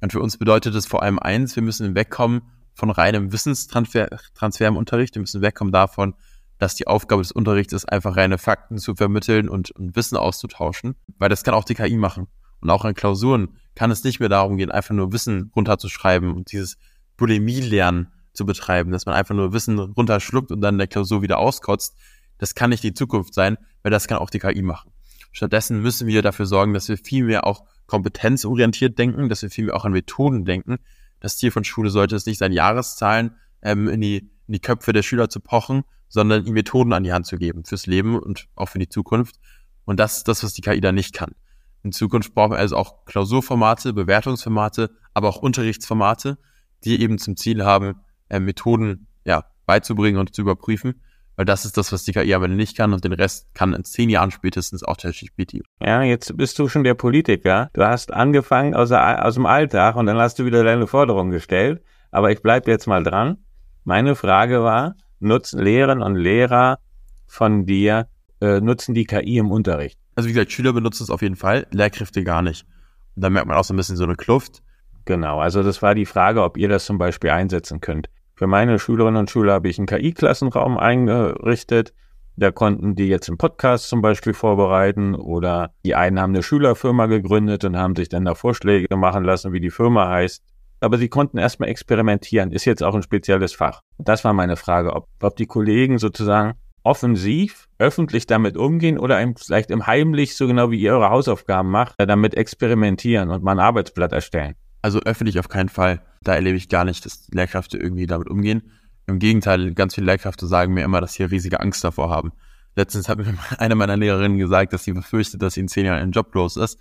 Und für uns bedeutet es vor allem eins, wir müssen wegkommen von reinem Wissenstransfer Transfer im Unterricht. Wir müssen wegkommen davon, dass die Aufgabe des Unterrichts ist, einfach reine Fakten zu vermitteln und, und Wissen auszutauschen, weil das kann auch die KI machen. Und auch in Klausuren kann es nicht mehr darum gehen, einfach nur Wissen runterzuschreiben und dieses Bulimie-Lernen zu betreiben, dass man einfach nur Wissen runterschluckt und dann der Klausur wieder auskotzt. Das kann nicht die Zukunft sein, weil das kann auch die KI machen. Stattdessen müssen wir dafür sorgen, dass wir viel mehr auch kompetenzorientiert denken, dass wir viel mehr auch an Methoden denken. Das Ziel von Schule sollte es nicht sein, Jahreszahlen ähm, in, die, in die Köpfe der Schüler zu pochen, sondern die Methoden an die Hand zu geben fürs Leben und auch für die Zukunft. Und das ist das, was die KI da nicht kann. In Zukunft brauchen wir also auch Klausurformate, Bewertungsformate, aber auch Unterrichtsformate, die eben zum Ziel haben, äh, Methoden ja, beizubringen und zu überprüfen. Weil das ist das, was die KI aber nicht kann und den Rest kann in zehn Jahren spätestens auch ChatGPT. Ja, jetzt bist du schon der Politiker. Du hast angefangen aus, der, aus dem Alltag und dann hast du wieder deine Forderung gestellt. Aber ich bleibe jetzt mal dran. Meine Frage war, nutzen Lehrerinnen und Lehrer von dir, äh, nutzen die KI im Unterricht? Also wie gesagt, Schüler benutzen es auf jeden Fall, Lehrkräfte gar nicht. Und da merkt man auch so ein bisschen so eine Kluft. Genau, also das war die Frage, ob ihr das zum Beispiel einsetzen könnt. Für meine Schülerinnen und Schüler habe ich einen KI-Klassenraum eingerichtet. Da konnten die jetzt einen Podcast zum Beispiel vorbereiten oder die einen haben eine Schülerfirma gegründet und haben sich dann da Vorschläge machen lassen, wie die Firma heißt. Aber sie konnten erstmal experimentieren, ist jetzt auch ein spezielles Fach. Das war meine Frage, ob, ob die Kollegen sozusagen offensiv, öffentlich damit umgehen oder vielleicht im Heimlich, so genau wie ihr eure Hausaufgaben macht, damit experimentieren und mal ein Arbeitsblatt erstellen. Also öffentlich auf keinen Fall. Da erlebe ich gar nicht, dass Lehrkräfte irgendwie damit umgehen. Im Gegenteil, ganz viele Lehrkräfte sagen mir immer, dass sie riesige Angst davor haben. Letztens hat mir eine meiner Lehrerinnen gesagt, dass sie befürchtet, dass sie in zehn Jahren ein Job los ist,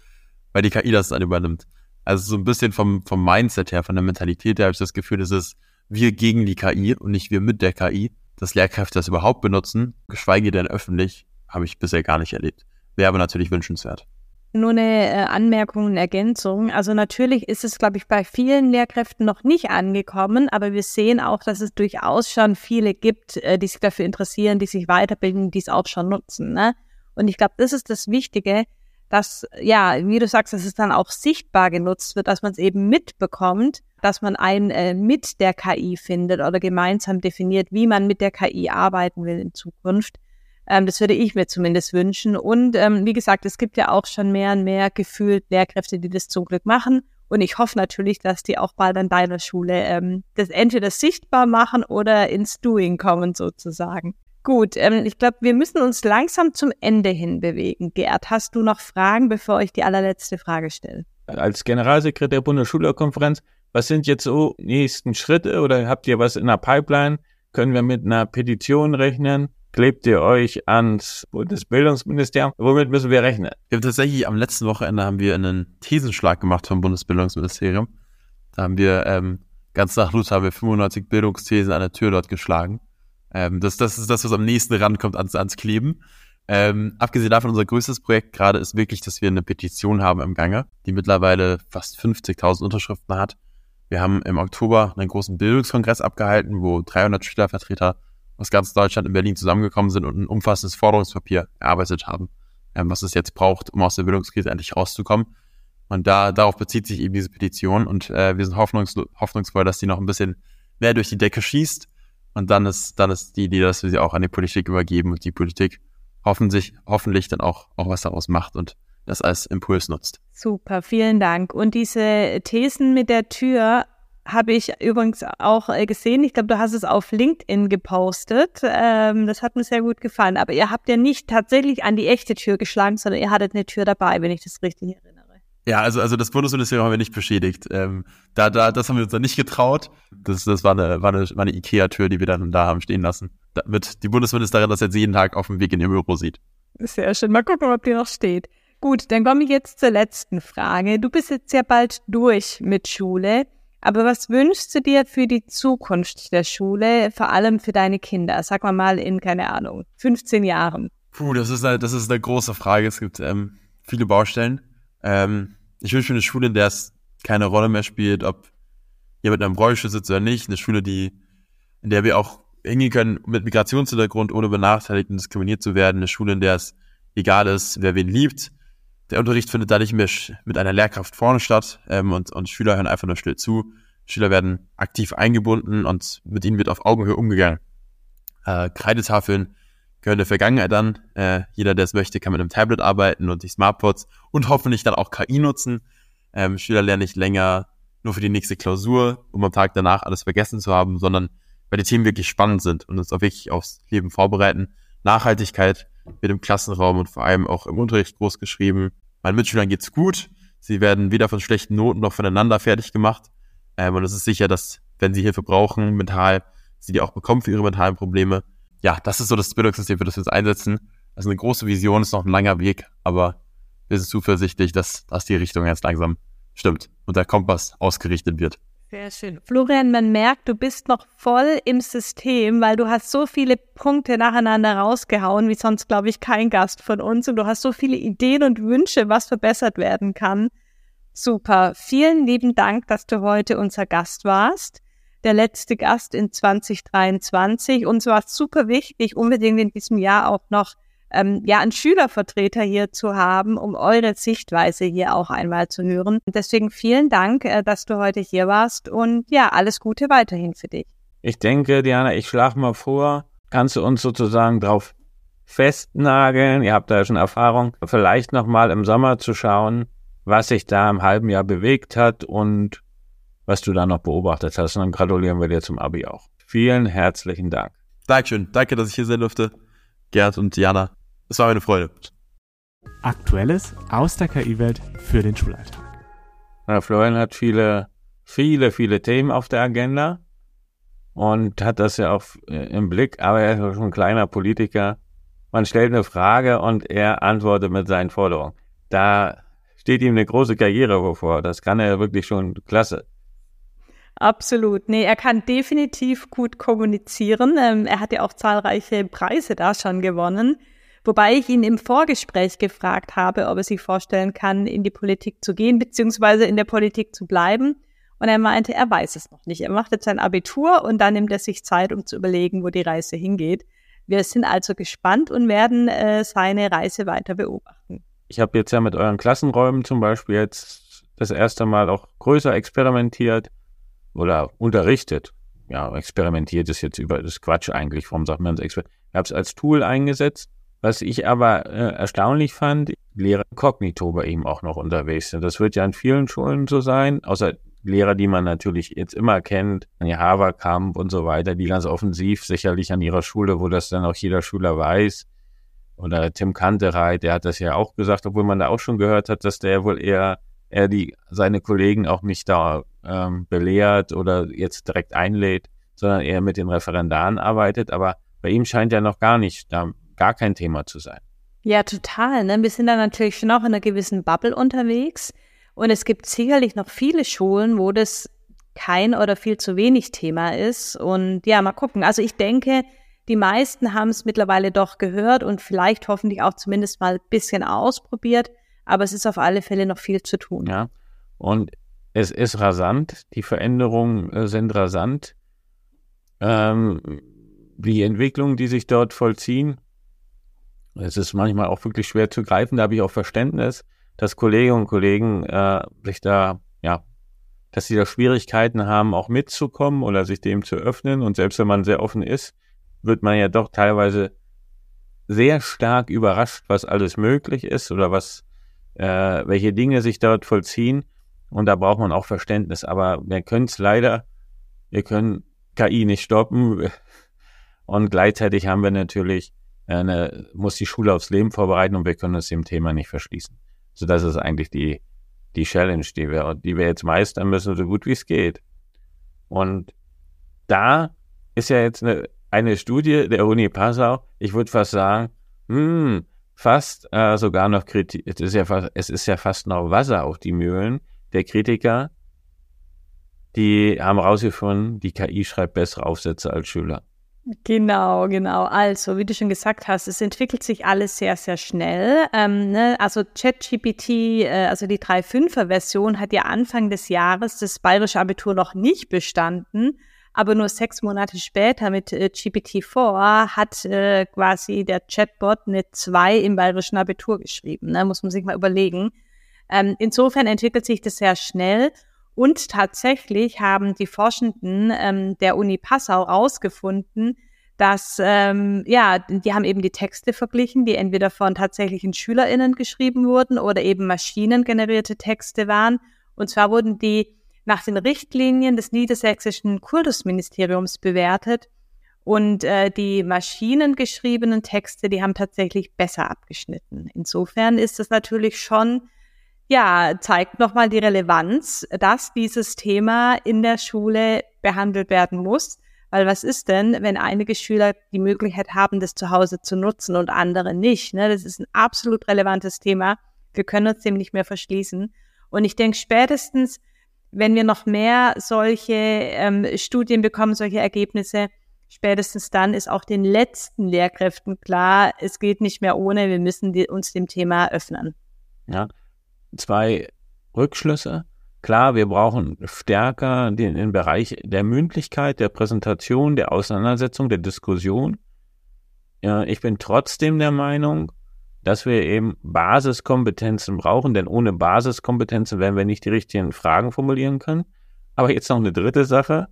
weil die KI das dann übernimmt. Also so ein bisschen vom, vom Mindset her, von der Mentalität her habe ich das Gefühl, es ist wir gegen die KI und nicht wir mit der KI. Dass Lehrkräfte das überhaupt benutzen, geschweige denn öffentlich, habe ich bisher gar nicht erlebt. Wäre aber natürlich wünschenswert. Nur eine äh, Anmerkung und Ergänzung. Also natürlich ist es, glaube ich, bei vielen Lehrkräften noch nicht angekommen, aber wir sehen auch, dass es durchaus schon viele gibt, äh, die sich dafür interessieren, die sich weiterbilden, die es auch schon nutzen. Ne? Und ich glaube, das ist das Wichtige, dass, ja, wie du sagst, dass es dann auch sichtbar genutzt wird, dass man es eben mitbekommt, dass man ein äh, mit der KI findet oder gemeinsam definiert, wie man mit der KI arbeiten will in Zukunft. Ähm, das würde ich mir zumindest wünschen. Und ähm, wie gesagt, es gibt ja auch schon mehr und mehr gefühlt Lehrkräfte, die das zum Glück machen. Und ich hoffe natürlich, dass die auch bald an deiner Schule ähm, das entweder sichtbar machen oder ins Doing kommen sozusagen. Gut, ähm, ich glaube, wir müssen uns langsam zum Ende hin bewegen. Gerd, hast du noch Fragen, bevor ich die allerletzte Frage stelle? Als Generalsekretär der Bundesschülerkonferenz, was sind jetzt so nächsten Schritte oder habt ihr was in der Pipeline? Können wir mit einer Petition rechnen? Klebt ihr euch ans Bundesbildungsministerium? Womit müssen wir rechnen? Wir haben tatsächlich am letzten Wochenende haben wir einen Thesenschlag gemacht vom Bundesbildungsministerium. Da haben wir ähm, ganz nach Luther haben wir 95 Bildungsthesen an der Tür dort geschlagen. Ähm, das, das ist das, was am nächsten rankommt ans, ans Kleben. Ähm, abgesehen davon, unser größtes Projekt gerade ist wirklich, dass wir eine Petition haben im Gange, die mittlerweile fast 50.000 Unterschriften hat. Wir haben im Oktober einen großen Bildungskongress abgehalten, wo 300 Schülervertreter aus ganz Deutschland in Berlin zusammengekommen sind und ein umfassendes Forderungspapier erarbeitet haben, ähm, was es jetzt braucht, um aus der Bildungskrise endlich rauszukommen. Und da darauf bezieht sich eben diese Petition und äh, wir sind hoffnungs hoffnungsvoll, dass die noch ein bisschen mehr durch die Decke schießt. Und dann ist, dann ist die Idee, dass wir sie auch an die Politik übergeben und die Politik hoffentlich, hoffentlich dann auch, auch was daraus macht und das als Impuls nutzt. Super, vielen Dank. Und diese Thesen mit der Tür habe ich übrigens auch äh, gesehen. Ich glaube, du hast es auf LinkedIn gepostet. Ähm, das hat mir sehr gut gefallen. Aber ihr habt ja nicht tatsächlich an die echte Tür geschlagen, sondern ihr hattet eine Tür dabei, wenn ich das richtig erinnere. Ja, also, also das Bundesministerium haben wir nicht beschädigt. Ähm, da, da, das haben wir uns dann nicht getraut. Das, das war eine, war eine, war eine Ikea-Tür, die wir dann da haben stehen lassen. Damit die Bundesministerin das jetzt jeden Tag auf dem Weg in ihr Büro sieht. Sehr schön. Mal gucken, ob die noch steht. Gut, dann komme ich jetzt zur letzten Frage. Du bist jetzt ja bald durch mit Schule. Aber was wünschst du dir für die Zukunft der Schule, vor allem für deine Kinder? Sag mal mal in, keine Ahnung, 15 Jahren. Puh, das ist eine, das ist eine große Frage. Es gibt ähm, viele Baustellen. Ähm, ich wünsche mir eine Schule, in der es keine Rolle mehr spielt, ob jemand in einem Rollstuhl sitzt oder nicht. Eine Schule, die, in der wir auch hingehen können mit Migrationshintergrund, ohne benachteiligt und diskriminiert zu werden. Eine Schule, in der es egal ist, wer wen liebt. Der Unterricht findet da nicht mehr mit einer Lehrkraft vorne statt ähm, und, und Schüler hören einfach nur still zu. Schüler werden aktiv eingebunden und mit ihnen wird auf Augenhöhe umgegangen. Äh, Kreidetafeln gehören der Vergangenheit an. Äh, jeder, der es möchte, kann mit einem Tablet arbeiten und die Smartboards und hoffentlich dann auch KI nutzen. Ähm, Schüler lernen nicht länger nur für die nächste Klausur, um am Tag danach alles vergessen zu haben, sondern weil die Themen wirklich spannend sind und uns auch wirklich aufs Leben vorbereiten. Nachhaltigkeit wird im Klassenraum und vor allem auch im Unterricht groß geschrieben. Meinen Mitschülern geht's gut. Sie werden weder von schlechten Noten noch voneinander fertig gemacht. Ähm, und es ist sicher, dass, wenn sie Hilfe brauchen, mental, sie die auch bekommen für ihre mentalen Probleme ja, das ist so das Bildungssystem, für das wir uns einsetzen. Ist eine große Vision, ist noch ein langer Weg, aber wir sind zuversichtlich, dass, dass die Richtung jetzt langsam stimmt und der Kompass ausgerichtet wird. Sehr schön. Florian, man merkt, du bist noch voll im System, weil du hast so viele Punkte nacheinander rausgehauen, wie sonst, glaube ich, kein Gast von uns. Und du hast so viele Ideen und Wünsche, was verbessert werden kann. Super. Vielen lieben Dank, dass du heute unser Gast warst der letzte Gast in 2023. Und es war super wichtig, unbedingt in diesem Jahr auch noch ähm, ja, einen Schülervertreter hier zu haben, um eure Sichtweise hier auch einmal zu hören. Deswegen vielen Dank, äh, dass du heute hier warst und ja, alles Gute weiterhin für dich. Ich denke, Diana, ich schlage mal vor, kannst du uns sozusagen drauf festnageln, ihr habt da ja schon Erfahrung, vielleicht nochmal im Sommer zu schauen, was sich da im halben Jahr bewegt hat und was du da noch beobachtet hast. Und dann gratulieren wir dir zum Abi auch. Vielen herzlichen Dank. Dankeschön. Danke, dass ich hier sein durfte. Gerd und Jana. Es war eine Freude. Aktuelles aus der KI-Welt für den Schulalltag. Ja, Florian hat viele, viele, viele Themen auf der Agenda und hat das ja auch äh, im Blick, aber er ist schon ein kleiner Politiker. Man stellt eine Frage und er antwortet mit seinen Forderungen. Da steht ihm eine große Karriere bevor. Das kann er wirklich schon klasse. Absolut. Nee, er kann definitiv gut kommunizieren. Ähm, er hat ja auch zahlreiche Preise da schon gewonnen. Wobei ich ihn im Vorgespräch gefragt habe, ob er sich vorstellen kann, in die Politik zu gehen, beziehungsweise in der Politik zu bleiben. Und er meinte, er weiß es noch nicht. Er macht jetzt sein Abitur und dann nimmt er sich Zeit, um zu überlegen, wo die Reise hingeht. Wir sind also gespannt und werden äh, seine Reise weiter beobachten. Ich habe jetzt ja mit euren Klassenräumen zum Beispiel jetzt das erste Mal auch größer experimentiert oder unterrichtet. Ja, experimentiert ist jetzt über das Quatsch eigentlich. Warum sagt man das? Ich habe es als Tool eingesetzt. Was ich aber äh, erstaunlich fand, Lehrer Kognito bei ihm auch noch unterwegs sind. Das wird ja an vielen Schulen so sein, außer Lehrer, die man natürlich jetzt immer kennt, Anja Haverkamp und so weiter, die ganz offensiv sicherlich an ihrer Schule, wo das dann auch jeder Schüler weiß. Oder Tim Kantereit, der hat das ja auch gesagt, obwohl man da auch schon gehört hat, dass der wohl eher, eher die, seine Kollegen auch nicht da ähm, belehrt oder jetzt direkt einlädt, sondern eher mit den Referendaren arbeitet. Aber bei ihm scheint ja noch gar nicht, da gar kein Thema zu sein. Ja, total. Ne? Wir sind da natürlich schon auch in einer gewissen Bubble unterwegs. Und es gibt sicherlich noch viele Schulen, wo das kein oder viel zu wenig Thema ist. Und ja, mal gucken. Also ich denke, Die meisten haben es mittlerweile doch gehört und vielleicht hoffentlich auch zumindest mal ein bisschen ausprobiert. Aber es ist auf alle Fälle noch viel zu tun. Ja, und es ist rasant. Die Veränderungen äh, sind rasant. Ähm, die Entwicklungen, die sich dort vollziehen, es ist manchmal auch wirklich schwer zu greifen. Da habe ich auch Verständnis, dass Kolleginnen und Kollegen äh, sich da, ja, dass sie da Schwierigkeiten haben, auch mitzukommen oder sich dem zu öffnen. Und selbst wenn man sehr offen ist, wird man ja doch teilweise sehr stark überrascht, was alles möglich ist oder was, äh, welche Dinge sich dort vollziehen. Und da braucht man auch Verständnis. Aber wir können es leider, wir können KI nicht stoppen. Und gleichzeitig haben wir natürlich, eine, muss die Schule aufs Leben vorbereiten und wir können uns dem Thema nicht verschließen. So, das ist eigentlich die, die Challenge, die wir, die wir jetzt meistern müssen, so gut wie es geht. Und da ist ja jetzt eine, eine Studie der Uni Passau, ich würde fast sagen, hm, fast äh, sogar noch Kritik, es ist ja fast, es ist ja fast noch Wasser auf die Mühlen der Kritiker, die haben rausgefunden, die KI schreibt bessere Aufsätze als Schüler. Genau, genau. Also, wie du schon gesagt hast, es entwickelt sich alles sehr, sehr schnell. Ähm, ne? Also ChatGPT, äh, also die 3.5er-Version, hat ja Anfang des Jahres das bayerische Abitur noch nicht bestanden. Aber nur sechs Monate später mit äh, GPT-4 hat äh, quasi der Chatbot eine 2 im bayerischen Abitur geschrieben. Ne? Muss man sich mal überlegen. Ähm, insofern entwickelt sich das sehr schnell. Und tatsächlich haben die Forschenden ähm, der Uni Passau herausgefunden, dass, ähm, ja, die haben eben die Texte verglichen, die entweder von tatsächlichen SchülerInnen geschrieben wurden oder eben maschinengenerierte Texte waren. Und zwar wurden die nach den Richtlinien des niedersächsischen Kultusministeriums bewertet. Und äh, die maschinengeschriebenen Texte, die haben tatsächlich besser abgeschnitten. Insofern ist es natürlich schon ja, zeigt nochmal die Relevanz, dass dieses Thema in der Schule behandelt werden muss. Weil was ist denn, wenn einige Schüler die Möglichkeit haben, das zu Hause zu nutzen und andere nicht? Ne? Das ist ein absolut relevantes Thema. Wir können uns dem nicht mehr verschließen. Und ich denke, spätestens, wenn wir noch mehr solche ähm, Studien bekommen, solche Ergebnisse, spätestens dann ist auch den letzten Lehrkräften klar, es geht nicht mehr ohne, wir müssen die, uns dem Thema öffnen. Ja, zwei Rückschlüsse. Klar, wir brauchen stärker den, den Bereich der Mündlichkeit, der Präsentation, der Auseinandersetzung, der Diskussion. Ja, ich bin trotzdem der Meinung, dass wir eben Basiskompetenzen brauchen, denn ohne Basiskompetenzen werden wir nicht die richtigen Fragen formulieren können. Aber jetzt noch eine dritte Sache.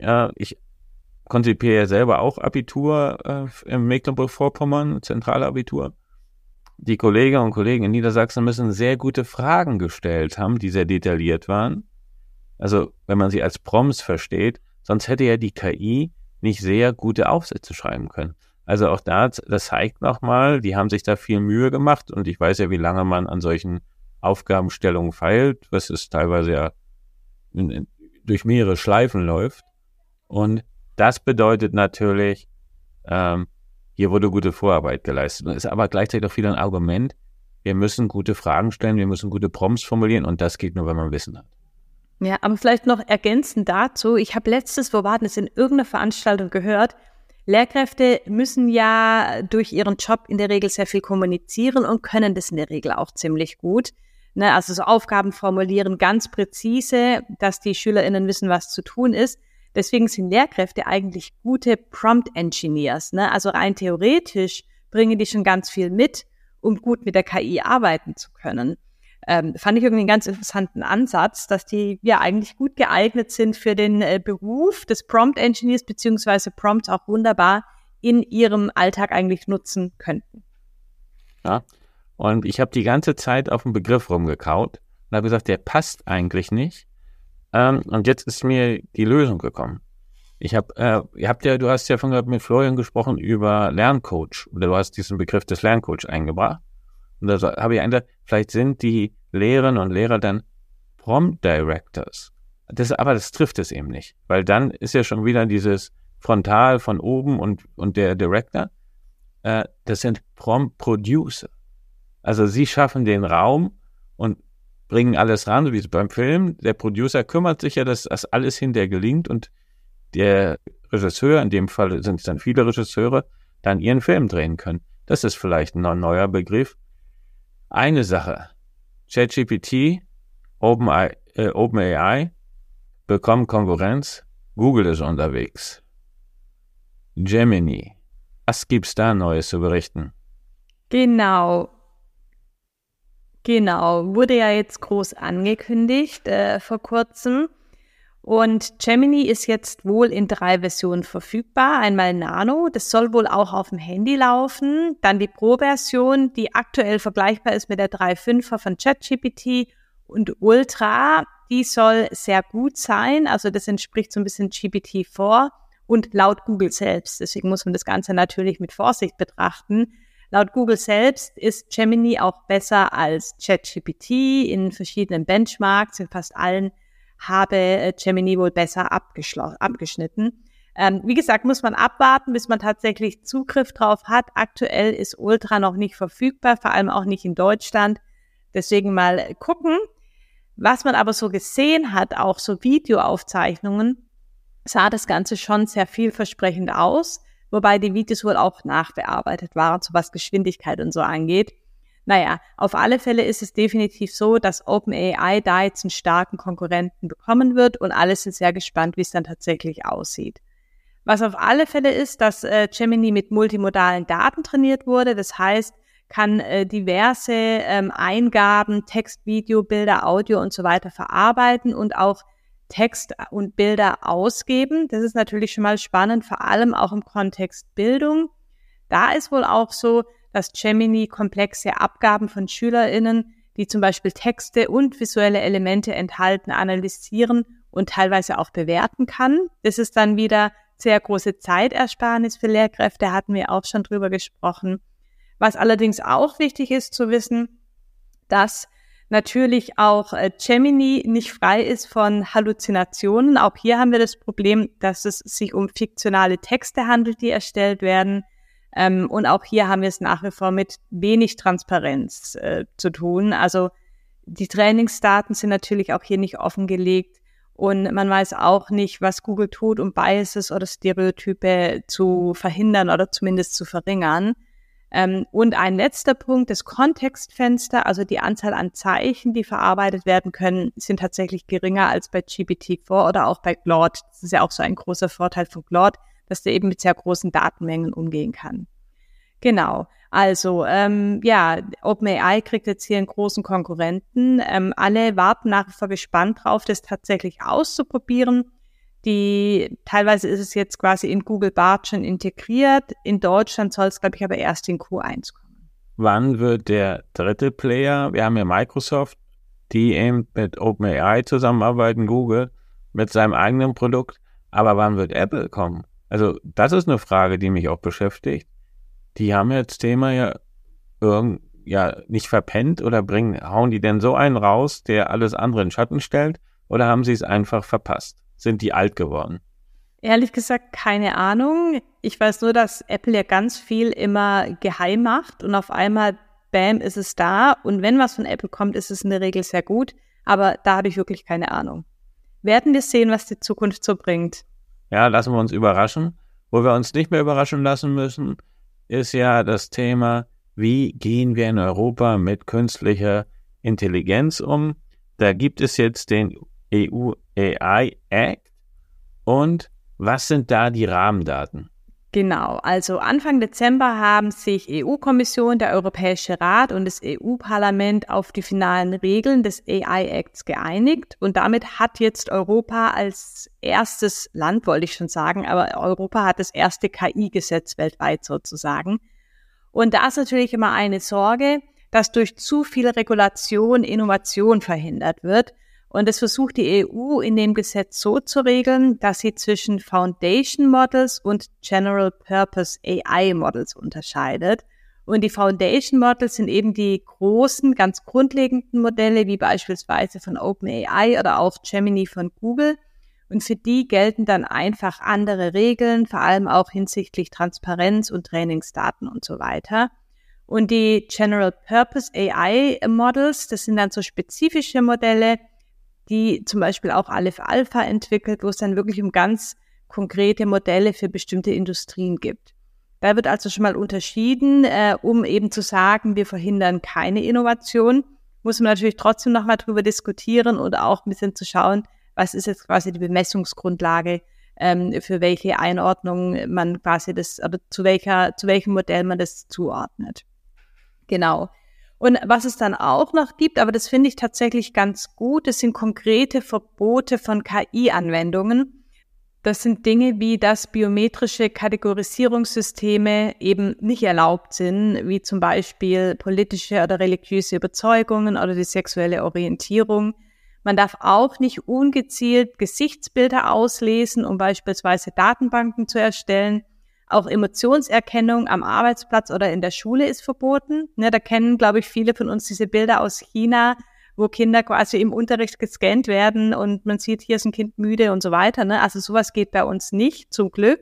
Ja, ich konzipiere ja selber auch Abitur äh, im Mecklenburg-Vorpommern, Zentralabitur die Kolleginnen und Kollegen in Niedersachsen müssen sehr gute Fragen gestellt haben, die sehr detailliert waren. Also, wenn man sie als Prompts versteht, sonst hätte ja die KI nicht sehr gute Aufsätze schreiben können. Also auch da, das zeigt nochmal, die haben sich da viel Mühe gemacht und ich weiß ja, wie lange man an solchen Aufgabenstellungen feilt, was es teilweise ja in, in, durch mehrere Schleifen läuft. Und das bedeutet natürlich, ähm, hier wurde gute Vorarbeit geleistet. Das ist aber gleichzeitig auch wieder ein Argument. Wir müssen gute Fragen stellen, wir müssen gute Prompts formulieren und das geht nur, wenn man Wissen hat. Ja, aber vielleicht noch ergänzend dazu. Ich habe letztes, wo war das, in irgendeiner Veranstaltung gehört, Lehrkräfte müssen ja durch ihren Job in der Regel sehr viel kommunizieren und können das in der Regel auch ziemlich gut. Ne, also so Aufgaben formulieren ganz präzise, dass die SchülerInnen wissen, was zu tun ist. Deswegen sind Lehrkräfte eigentlich gute Prompt Engineers. Ne? Also rein theoretisch bringen die schon ganz viel mit, um gut mit der KI arbeiten zu können. Ähm, fand ich irgendwie einen ganz interessanten Ansatz, dass die ja eigentlich gut geeignet sind für den äh, Beruf des Prompt Engineers beziehungsweise Prompts auch wunderbar in ihrem Alltag eigentlich nutzen könnten. Ja, und ich habe die ganze Zeit auf den Begriff rumgekaut und habe gesagt, der passt eigentlich nicht. Ähm, und jetzt ist mir die Lösung gekommen. Ich habe, äh, ihr habt ja, du hast ja von mit Florian gesprochen über Lerncoach oder du hast diesen Begriff des Lerncoach eingebracht. Und da habe ich eigentlich, vielleicht sind die Lehrerinnen und Lehrer dann Prompt Directors. Das, aber das trifft es eben nicht, weil dann ist ja schon wieder dieses Frontal von oben und, und der Director. Äh, das sind Prompt Producer. Also sie schaffen den Raum und bringen alles ran, so wie beim Film. Der Producer kümmert sich ja, dass das alles hinterher gelingt und der Regisseur, in dem Fall sind es dann viele Regisseure, dann ihren Film drehen können. Das ist vielleicht ein neuer Begriff. Eine Sache. ChatGPT, OpenAI, äh, OpenAI bekommen Konkurrenz. Google ist unterwegs. Gemini. Was gibt's da Neues zu berichten? Genau. Genau. Wurde ja jetzt groß angekündigt äh, vor kurzem. Und Gemini ist jetzt wohl in drei Versionen verfügbar. Einmal Nano, das soll wohl auch auf dem Handy laufen. Dann die Pro-Version, die aktuell vergleichbar ist mit der 3.5er von ChatGPT. Und Ultra, die soll sehr gut sein. Also das entspricht so ein bisschen GPT-4 und laut Google selbst. Deswegen muss man das Ganze natürlich mit Vorsicht betrachten. Laut Google selbst ist Gemini auch besser als ChatGPT in verschiedenen Benchmarks, in fast allen habe äh, Gemini wohl besser abgeschnitten. Ähm, wie gesagt, muss man abwarten, bis man tatsächlich Zugriff drauf hat. Aktuell ist Ultra noch nicht verfügbar, vor allem auch nicht in Deutschland. Deswegen mal gucken. Was man aber so gesehen hat, auch so Videoaufzeichnungen, sah das Ganze schon sehr vielversprechend aus, wobei die Videos wohl auch nachbearbeitet waren, so was Geschwindigkeit und so angeht. Naja, auf alle Fälle ist es definitiv so, dass OpenAI da jetzt einen starken Konkurrenten bekommen wird und alle sind sehr gespannt, wie es dann tatsächlich aussieht. Was auf alle Fälle ist, dass äh, Gemini mit multimodalen Daten trainiert wurde. Das heißt, kann äh, diverse ähm, Eingaben, Text, Video, Bilder, Audio und so weiter verarbeiten und auch Text und Bilder ausgeben. Das ist natürlich schon mal spannend, vor allem auch im Kontext Bildung. Da ist wohl auch so, dass Gemini komplexe Abgaben von SchülerInnen, die zum Beispiel Texte und visuelle Elemente enthalten, analysieren und teilweise auch bewerten kann. Das ist dann wieder sehr große Zeitersparnis für Lehrkräfte, hatten wir auch schon drüber gesprochen. Was allerdings auch wichtig ist zu wissen, dass natürlich auch äh, Gemini nicht frei ist von Halluzinationen. Auch hier haben wir das Problem, dass es sich um fiktionale Texte handelt, die erstellt werden. Ähm, und auch hier haben wir es nach wie vor mit wenig Transparenz äh, zu tun. Also die Trainingsdaten sind natürlich auch hier nicht offengelegt. Und man weiß auch nicht, was Google tut, um Biases oder Stereotype zu verhindern oder zumindest zu verringern. Ähm, und ein letzter Punkt, das Kontextfenster, also die Anzahl an Zeichen, die verarbeitet werden können, sind tatsächlich geringer als bei GPT-4 oder auch bei Claude. Das ist ja auch so ein großer Vorteil von Claude dass der eben mit sehr großen Datenmengen umgehen kann. Genau. Also ähm, ja, OpenAI kriegt jetzt hier einen großen Konkurrenten. Ähm, alle warten nach wie vor gespannt drauf, das tatsächlich auszuprobieren. Die teilweise ist es jetzt quasi in Google Bart schon integriert. In Deutschland soll es, glaube ich, aber erst in Q1 kommen. Wann wird der dritte Player? Wir haben ja Microsoft, die eben mit OpenAI zusammenarbeiten, Google mit seinem eigenen Produkt. Aber wann wird Apple kommen? Also, das ist eine Frage, die mich auch beschäftigt. Die haben das Thema ja irgend, ja nicht verpennt oder bringen, hauen die denn so einen raus, der alles andere in Schatten stellt? Oder haben sie es einfach verpasst? Sind die alt geworden? Ehrlich gesagt, keine Ahnung. Ich weiß nur, dass Apple ja ganz viel immer geheim macht und auf einmal, bam, ist es da. Und wenn was von Apple kommt, ist es in der Regel sehr gut. Aber da habe ich wirklich keine Ahnung. Werden wir sehen, was die Zukunft so bringt. Ja, lassen wir uns überraschen. Wo wir uns nicht mehr überraschen lassen müssen, ist ja das Thema, wie gehen wir in Europa mit künstlicher Intelligenz um? Da gibt es jetzt den EU AI Act und was sind da die Rahmendaten? Genau, also Anfang Dezember haben sich EU-Kommission, der Europäische Rat und das EU-Parlament auf die finalen Regeln des AI-Acts geeinigt und damit hat jetzt Europa als erstes Land, wollte ich schon sagen, aber Europa hat das erste KI-Gesetz weltweit sozusagen. Und da ist natürlich immer eine Sorge, dass durch zu viel Regulation Innovation verhindert wird und das versucht die EU in dem Gesetz so zu regeln, dass sie zwischen Foundation Models und General Purpose AI Models unterscheidet. Und die Foundation Models sind eben die großen, ganz grundlegenden Modelle, wie beispielsweise von OpenAI oder auch Gemini von Google. Und für die gelten dann einfach andere Regeln, vor allem auch hinsichtlich Transparenz und Trainingsdaten und so weiter. Und die General Purpose AI Models, das sind dann so spezifische Modelle, die zum Beispiel auch Aleph Alpha entwickelt, wo es dann wirklich um ganz konkrete Modelle für bestimmte Industrien gibt. Da wird also schon mal unterschieden, äh, um eben zu sagen, wir verhindern keine Innovation, muss man natürlich trotzdem nochmal drüber diskutieren und auch ein bisschen zu schauen, was ist jetzt quasi die Bemessungsgrundlage, ähm, für welche Einordnung man quasi das, oder zu welcher, zu welchem Modell man das zuordnet. Genau. Und was es dann auch noch gibt, aber das finde ich tatsächlich ganz gut, das sind konkrete Verbote von KI-Anwendungen. Das sind Dinge wie, dass biometrische Kategorisierungssysteme eben nicht erlaubt sind, wie zum Beispiel politische oder religiöse Überzeugungen oder die sexuelle Orientierung. Man darf auch nicht ungezielt Gesichtsbilder auslesen, um beispielsweise Datenbanken zu erstellen. Auch Emotionserkennung am Arbeitsplatz oder in der Schule ist verboten. Ja, da kennen, glaube ich, viele von uns diese Bilder aus China, wo Kinder quasi im Unterricht gescannt werden und man sieht, hier ist ein Kind müde und so weiter. Ne? Also sowas geht bei uns nicht, zum Glück.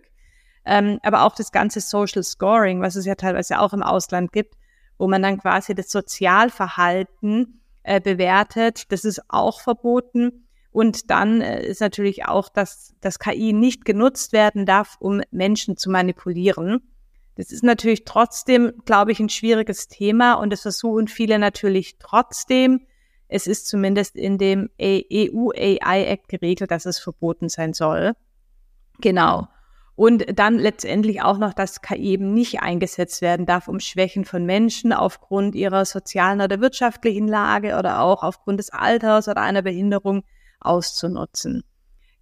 Ähm, aber auch das ganze Social Scoring, was es ja teilweise auch im Ausland gibt, wo man dann quasi das Sozialverhalten äh, bewertet, das ist auch verboten. Und dann äh, ist natürlich auch, dass das KI nicht genutzt werden darf, um Menschen zu manipulieren. Das ist natürlich trotzdem, glaube ich, ein schwieriges Thema und das versuchen viele natürlich trotzdem. Es ist zumindest in dem EU AI Act geregelt, dass es verboten sein soll. Genau. Und dann letztendlich auch noch, dass KI eben nicht eingesetzt werden darf, um Schwächen von Menschen aufgrund ihrer sozialen oder wirtschaftlichen Lage oder auch aufgrund des Alters oder einer Behinderung auszunutzen.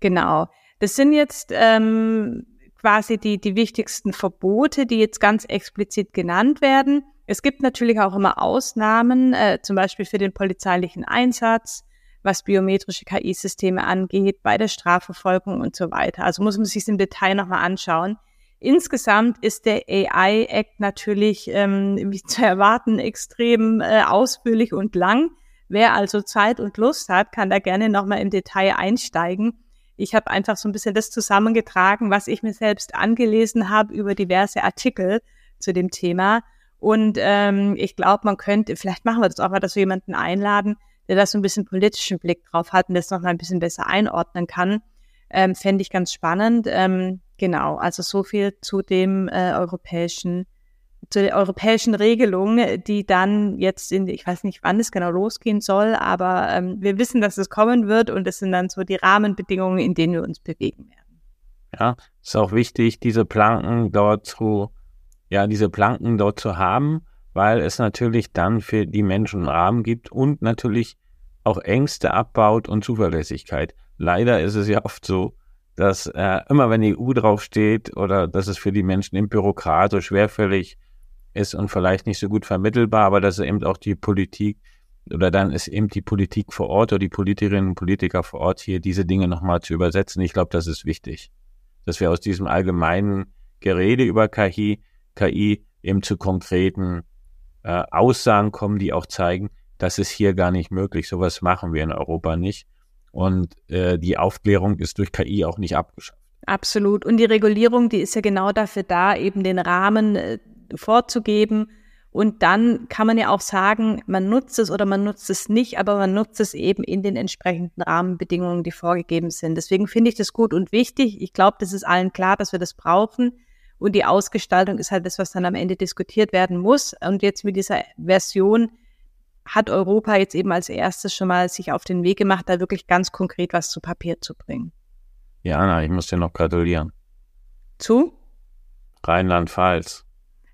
Genau. Das sind jetzt ähm, quasi die, die wichtigsten Verbote, die jetzt ganz explizit genannt werden. Es gibt natürlich auch immer Ausnahmen, äh, zum Beispiel für den polizeilichen Einsatz, was biometrische KI-Systeme angeht, bei der Strafverfolgung und so weiter. Also muss man sich im Detail nochmal anschauen. Insgesamt ist der AI-Act natürlich, ähm, wie zu erwarten, extrem äh, ausführlich und lang. Wer also Zeit und Lust hat, kann da gerne nochmal im Detail einsteigen. Ich habe einfach so ein bisschen das zusammengetragen, was ich mir selbst angelesen habe über diverse Artikel zu dem Thema. Und ähm, ich glaube, man könnte, vielleicht machen wir das auch mal, dass wir jemanden einladen, der da so ein bisschen politischen Blick drauf hat und das noch mal ein bisschen besser einordnen kann. Ähm, Fände ich ganz spannend. Ähm, genau, also so viel zu dem äh, europäischen zu der europäischen Regelung, die dann jetzt in, ich weiß nicht, wann es genau losgehen soll, aber ähm, wir wissen, dass es kommen wird und es sind dann so die Rahmenbedingungen, in denen wir uns bewegen werden. Ja, ist auch wichtig, diese Planken dort zu, ja, diese Planken dort zu haben, weil es natürlich dann für die Menschen einen Rahmen gibt und natürlich auch Ängste abbaut und Zuverlässigkeit. Leider ist es ja oft so, dass äh, immer wenn die EU draufsteht oder dass es für die Menschen im Bürokrat so schwerfällig ist und vielleicht nicht so gut vermittelbar, aber dass eben auch die Politik oder dann ist eben die Politik vor Ort oder die Politikerinnen und Politiker vor Ort hier diese Dinge nochmal zu übersetzen. Ich glaube, das ist wichtig, dass wir aus diesem allgemeinen Gerede über KI, KI eben zu konkreten äh, Aussagen kommen, die auch zeigen, das ist hier gar nicht möglich. Sowas machen wir in Europa nicht. Und äh, die Aufklärung ist durch KI auch nicht abgeschafft. Absolut. Und die Regulierung, die ist ja genau dafür da, eben den Rahmen äh, vorzugeben. Und dann kann man ja auch sagen, man nutzt es oder man nutzt es nicht, aber man nutzt es eben in den entsprechenden Rahmenbedingungen, die vorgegeben sind. Deswegen finde ich das gut und wichtig. Ich glaube, das ist allen klar, dass wir das brauchen. Und die Ausgestaltung ist halt das, was dann am Ende diskutiert werden muss. Und jetzt mit dieser Version hat Europa jetzt eben als erstes schon mal sich auf den Weg gemacht, da wirklich ganz konkret was zu Papier zu bringen. Ja, Anna, ich muss dir noch gratulieren. Zu? Rheinland-Pfalz.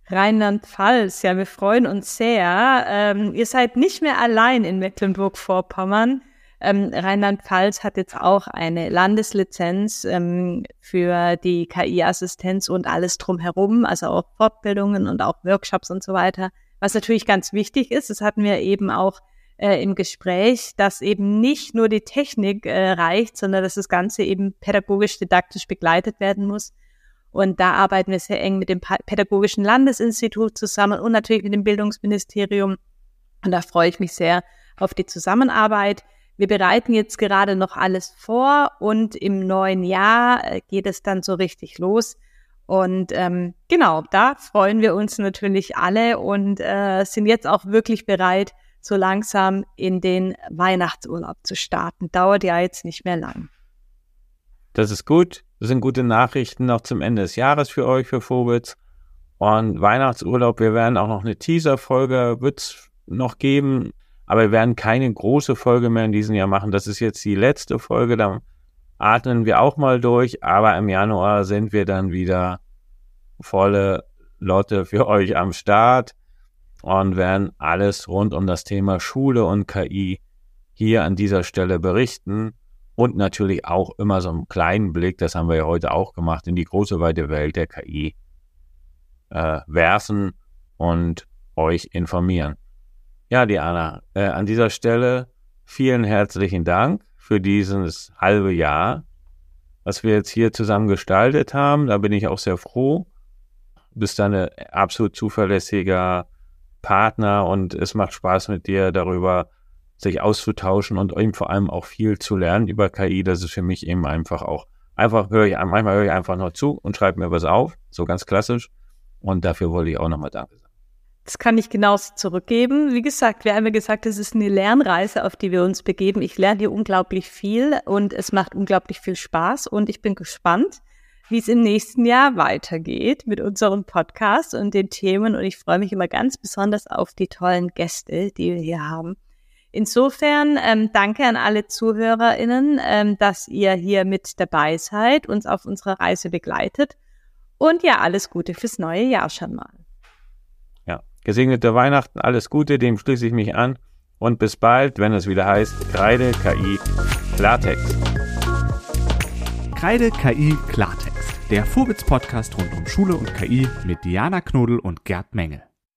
Rheinland-Pfalz, ja, wir freuen uns sehr. Ähm, ihr seid nicht mehr allein in Mecklenburg-Vorpommern. Ähm, Rheinland-Pfalz hat jetzt auch eine Landeslizenz ähm, für die KI-Assistenz und alles drumherum, also auch Fortbildungen und auch Workshops und so weiter. Was natürlich ganz wichtig ist, das hatten wir eben auch äh, im Gespräch, dass eben nicht nur die Technik äh, reicht, sondern dass das Ganze eben pädagogisch-didaktisch begleitet werden muss. Und da arbeiten wir sehr eng mit dem Pädagogischen Landesinstitut zusammen und natürlich mit dem Bildungsministerium. Und da freue ich mich sehr auf die Zusammenarbeit. Wir bereiten jetzt gerade noch alles vor und im neuen Jahr äh, geht es dann so richtig los. Und ähm, genau, da freuen wir uns natürlich alle und äh, sind jetzt auch wirklich bereit, so langsam in den Weihnachtsurlaub zu starten. Dauert ja jetzt nicht mehr lang. Das ist gut Das sind gute Nachrichten noch zum Ende des Jahres für euch, für Vogels. Und Weihnachtsurlaub, wir werden auch noch eine Teaser-Folge, wird's noch geben, aber wir werden keine große Folge mehr in diesem Jahr machen. Das ist jetzt die letzte Folge, dann atmen wir auch mal durch, aber im Januar sind wir dann wieder volle Lotte für euch am Start und werden alles rund um das Thema Schule und KI hier an dieser Stelle berichten und natürlich auch immer so einen kleinen Blick, das haben wir ja heute auch gemacht, in die große weite Welt der KI äh, werfen und euch informieren. Ja, Diana, äh, an dieser Stelle vielen herzlichen Dank für dieses halbe Jahr, was wir jetzt hier zusammen gestaltet haben. Da bin ich auch sehr froh. Du bist ein absolut zuverlässiger Partner und es macht Spaß mit dir darüber sich auszutauschen und eben vor allem auch viel zu lernen über KI. Das ist für mich eben einfach auch, einfach höre ich, manchmal höre ich einfach noch zu und schreibe mir was auf, so ganz klassisch. Und dafür wollte ich auch nochmal Danke sagen. Das kann ich genauso zurückgeben. Wie gesagt, wir haben ja gesagt, es ist eine Lernreise, auf die wir uns begeben. Ich lerne hier unglaublich viel und es macht unglaublich viel Spaß und ich bin gespannt, wie es im nächsten Jahr weitergeht mit unserem Podcast und den Themen und ich freue mich immer ganz besonders auf die tollen Gäste, die wir hier haben. Insofern ähm, danke an alle ZuhörerInnen, ähm, dass ihr hier mit dabei seid, uns auf unserer Reise begleitet. Und ja, alles Gute fürs neue Jahr schon mal. Ja, gesegnete Weihnachten, alles Gute, dem schließe ich mich an. Und bis bald, wenn es wieder heißt Kreide KI Klartext. Kreide KI Klartext, der Vorwitz-Podcast rund um Schule und KI mit Diana Knodel und Gerd Menge.